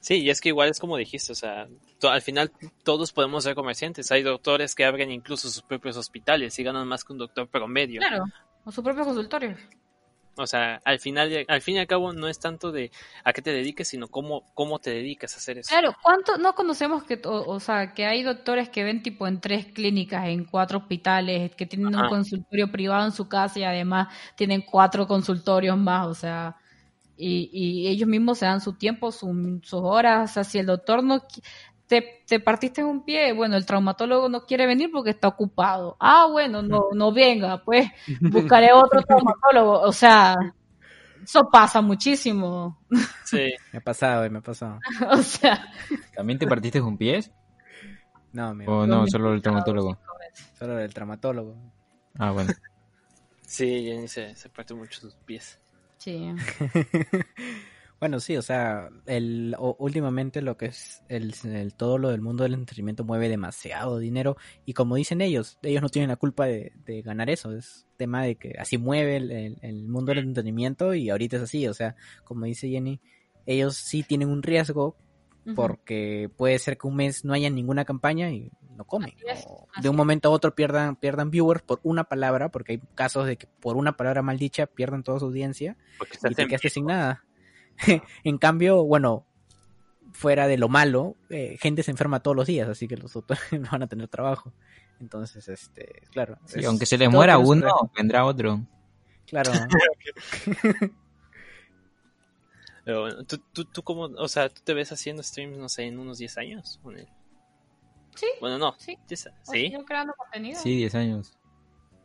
B: Sí, y es que igual es como dijiste, o sea, al final todos podemos ser comerciantes. Hay doctores que abren incluso sus propios hospitales y ganan más que un doctor promedio.
E: Claro, o sus propios consultorios.
B: O sea, al final, al fin y al cabo, no es tanto de a qué te dediques, sino cómo, cómo te dedicas a hacer eso.
E: Claro, ¿cuánto no conocemos que, o, o sea, que hay doctores que ven tipo en tres clínicas, en cuatro hospitales, que tienen un consultorio privado en su casa y además tienen cuatro consultorios más, o sea, y, y ellos mismos se dan su tiempo, su- sus horas, o sea, si el doctor no te, te partiste un pie, bueno, el traumatólogo no quiere venir porque está ocupado. Ah, bueno, no, no venga, pues buscaré otro traumatólogo, o sea, eso pasa muchísimo,
B: Sí.
A: Me ha pasado, me ha pasado.
E: o sea,
D: ¿También te partiste un pie?
A: No, me,
D: ¿O no, solo el traumatólogo?
A: solo el traumatólogo.
D: Ah, bueno.
B: Sí, Jenny se, se parte mucho sus pies.
E: Sí.
A: Bueno, sí, o sea, el, o- últimamente lo que es el, el- todo lo del mundo del entretenimiento mueve demasiado dinero y como dicen ellos, ellos no tienen la culpa de, de ganar eso, es tema de que así mueve el, el- mundo del entretenimiento y ahorita es así, o sea, como dice Jenny, ellos sí tienen un riesgo porque puede ser que un mes no haya ninguna campaña y no comen.
E: Así es,
A: o
E: así
A: de un momento a otro pierdan, pierdan viewers por una palabra, porque hay casos de que por una palabra mal dicha pierden toda su audiencia
B: Porque
A: y te
B: en
A: quedaste sin nada. en cambio, bueno, fuera de lo malo, eh, gente se enferma todos los días, así que los otros no van a tener trabajo. Entonces, este, claro.
D: Sí,
A: es-
D: aunque se le
A: todo
D: muera uno, vendrá otro.
A: Claro.
B: Pero bueno, ¿tú, tú, tú cómo, o sea, tú te ves haciendo streams, no sé, en unos 10 años? ¿O en el-
E: Sí,
B: Bueno, no.
E: sí.
B: 10
E: O
B: ¿Sí?
E: creando contenido.
D: Sí, 10 años.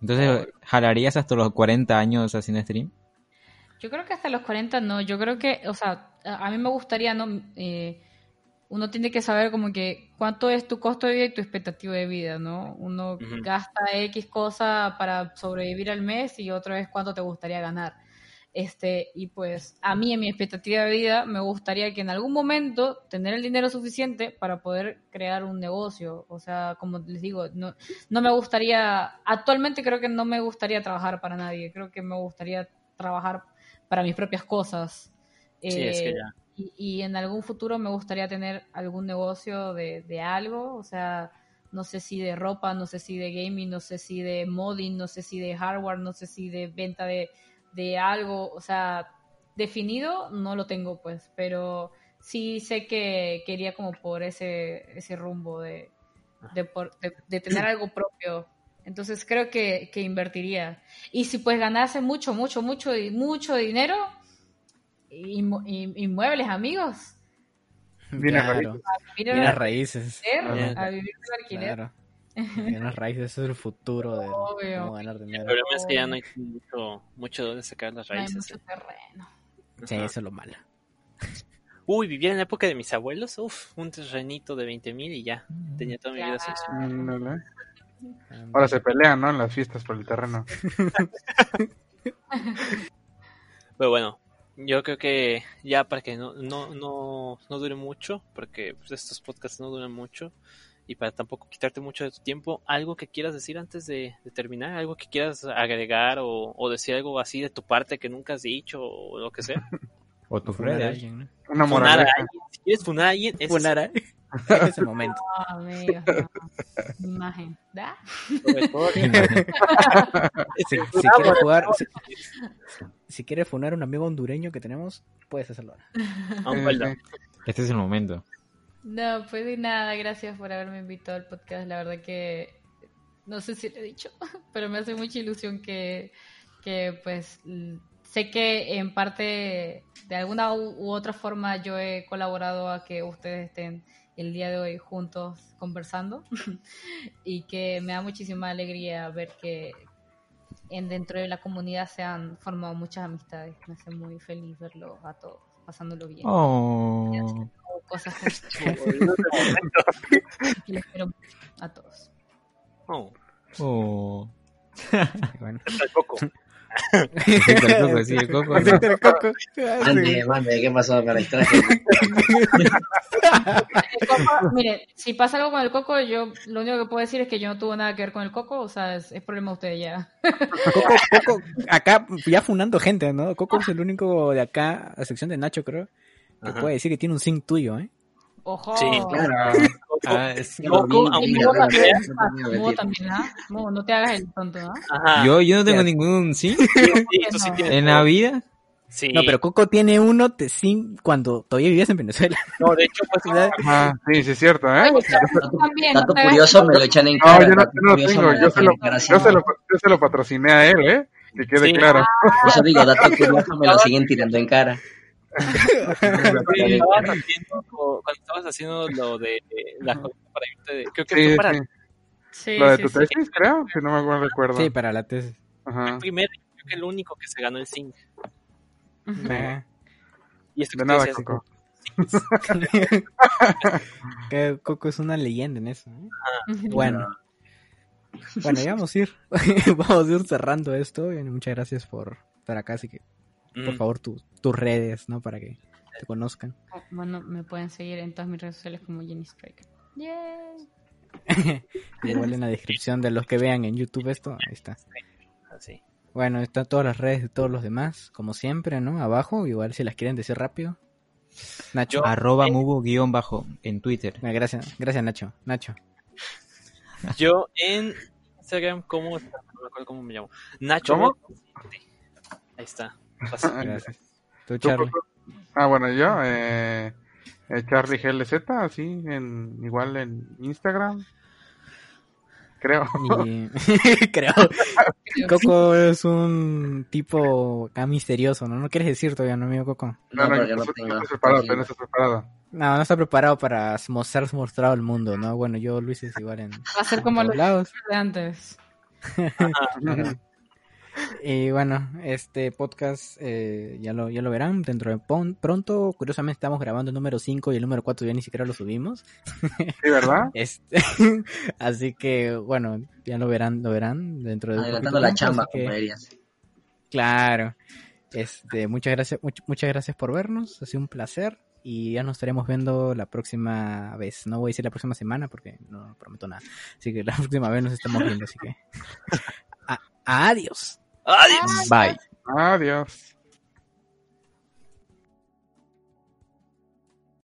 D: Entonces, ¿jalarías hasta los 40 años haciendo stream?
E: Yo creo que hasta los 40 no. Yo creo que, o sea, a mí me gustaría, ¿no? Eh, uno tiene que saber como que cuánto es tu costo de vida y tu expectativa de vida, ¿no? Uno gasta X cosa para sobrevivir al mes y otro es cuánto te gustaría ganar. Este, y pues a mí en mi expectativa de vida me gustaría que en algún momento tener el dinero suficiente para poder crear un negocio. O sea, como les digo, no, no me gustaría, actualmente creo que no me gustaría trabajar para nadie, creo que me gustaría trabajar para mis propias cosas.
B: Sí, es que
E: Eh,
B: ya.
E: y, y en algún futuro me gustaría tener algún negocio de, de algo, o sea, no sé si de ropa, no sé si de gaming, no sé si de modding, no sé si de hardware, no sé si de venta de, de algo, o sea, definido no lo tengo pues, pero sí sé que quería como por ese, ese rumbo de, de, por- de- de tener algo propio. Entonces creo que, que invertiría. Y si pues ganase mucho, mucho, mucho, mucho dinero, inmu- in- inmuebles, amigos,
C: Viene
A: claro.
E: a
A: raíces.
E: a vivir del alquiler.
A: Claro. Bienes raíces, eso es el futuro de
E: Obvio.
A: cómo ganar
B: El
A: dinero.
B: problema es que ya no hay mucho, mucho de dónde sacar las
E: No hay
B: raíces.
E: mucho terreno.
A: Sí,
B: Ajá.
A: eso es lo malo.
B: Uy, vivía en la época de mis abuelos, uf, un terrenito de 20 mil y ya. Tenía toda mi vida
E: Claro.
C: Ahora se pelean, ¿no? En las fiestas por el terreno.
B: Pero bueno, yo creo que ya para que no, no, no, no dure mucho, porque pues, estos podcasts no duran mucho, y para tampoco quitarte mucho de tu tiempo, algo que quieras decir antes de, de terminar, algo que quieras agregar o, o decir algo así de tu parte que nunca has dicho o lo que sea.
D: O tus
A: Funar a alguien, ¿no?
C: Una
B: Funar a
C: moraleja.
B: alguien. Si quieres funar a alguien, ese
A: Funar a- Ese es el momento.
E: Ah, amigo, no. Imagen. ¿Da?
B: es sobre todo-
A: Si, si quieres jugar, si, si quieres funar a un amigo hondureño que tenemos, puedes hacerlo ahora.
B: a un pueblo.
D: Este es el momento.
E: No, pues de nada, gracias por haberme invitado al podcast. La verdad que no sé si lo he dicho, pero me hace mucha ilusión que, que pues sé que en parte de alguna u, u otra forma yo he colaborado a que ustedes estén el día de hoy juntos conversando y que me da muchísima alegría ver que en dentro de la comunidad se han formado muchas amistades. Me hace muy feliz verlo a todos, pasándolo bien.
D: Oh.
E: Cosas positivas. Y les quiero mucho a todos.
B: Oh,
D: Oh.
A: Bueno.
B: el coco.
D: El coco, sí, el coco.
A: Efecto del coco.
F: Mande, mande, ¿qué pasó? Me distraje.
E: El coco, mire, si pasa algo con el coco, yo lo único que puedo decir es que yo no tuve nada que ver con el coco, o sea, es, es problema de ustedes ya.
A: Coco, Coco, acá ya funando gente, ¿no? Coco es el único de acá, a excepción de Nacho, creo, Te
B: Ajá.
A: puede decir que tiene un zinc tuyo, ¿eh?
E: Ojo.
B: Sí,
F: Claro.
D: Ah, es-
B: Goku, aunque no
E: también, también, ¿ah? No te hagas el tonto, ¿ah?
B: Ajá.
D: yo, yo no tengo
A: Ya.
D: ningún sí
B: Sí,
E: No.
D: en la vida.
B: Sí.
A: No, pero Coco tiene uno te zinc cuando todavía vivías en Venezuela.
B: No, de hecho, pues,
C: Ajá, sí, sí es cierto, ¿eh?
E: Oye, pero tú también, no
F: Dato curioso, me lo echan en
C: No,
F: cara.
C: no,
F: dato
C: yo no
F: curioso,
C: tengo, yo se, lo, yo, se
F: no.
C: lo, yo se lo patrociné a él, ¿eh? Que quede
B: Sí.
C: claro.
F: Por eso digo, dato curioso, me lo siguen tirando en cara.
B: Estabas haciendo, cuando estabas haciendo lo de las cosas para irte de, creo que
C: Sí,
B: fue para
C: sí.
E: Sí,
C: Lo de
E: sí,
C: tu
E: sí.
C: tesis, creo, si no me acuerdo, recuerdo.
A: Sí, para la tesis.
C: Ajá.
B: el primer, creo que el único que se ganó el zinc. Y esto
C: De
B: que
C: nada, Coco.
A: que Coco es una leyenda en eso. ¿eh? Bueno. Bueno, ya vamos a ir. vamos a ir cerrando esto. y Muchas gracias por estar acá. Así que, por
B: mm,
A: favor, tu- tus redes, ¿no? Para que te conozcan.
E: Bueno, me pueden seguir en todas mis redes sociales como Jenny Strike. Yay.
A: Igual en la descripción de los que vean en YouTube esto, ahí está.
B: así.
A: Bueno, están todas las redes de todos los demás, como siempre, ¿no? Abajo, igual si las quieren decir rápido. Nacho.
B: Yo-
D: Arroba mubo guion bajo en Twitter.
A: Ah, Gracias, gracias Nacho. Nacho.
B: Yo en Instagram, ¿cómo? No me acuerdo cómo me llamo. Nacho.
C: ¿Cómo?
B: Ahí está.
A: Gracias. Tú,
C: ¿Tú,
A: Charlie.
C: Ah, bueno, yo, eh, eh, Charlie GLZ, así, en, igual en Instagram. Creo.
A: Y... Creo. Coco es un tipo acá misterioso, ¿no? No quieres decir todavía, ¿no, amigo Coco?
F: No,
C: no,
F: no
C: no
F: tengo.
C: estás preparado, apenas estás preparado.
A: No, no está preparado para mostrar mostrado al mundo, ¿no? Bueno, yo, Luis, es igual en
E: Va a ser como los
A: lados.
E: de antes.
A: Y bueno, este podcast eh, ya lo ya lo verán dentro de pon- pronto. Curiosamente estamos grabando el número 5 y el número 4 ya ni siquiera lo subimos.
C: Sí, ¿verdad?
A: Este, así que bueno, ya lo verán, lo verán dentro de
F: Adelantando la
A: tiempo,
F: chamba, como dirías.
A: Claro. Este, muchas gracias, much- muchas gracias por vernos. Ha sido un placer. Y ya nos estaremos viendo la próxima vez. No voy a decir la próxima semana porque no prometo nada. Así que la próxima vez nos estamos viendo. Así que. A- adiós.
B: ¡Adiós!
A: Bye.
C: Adiós.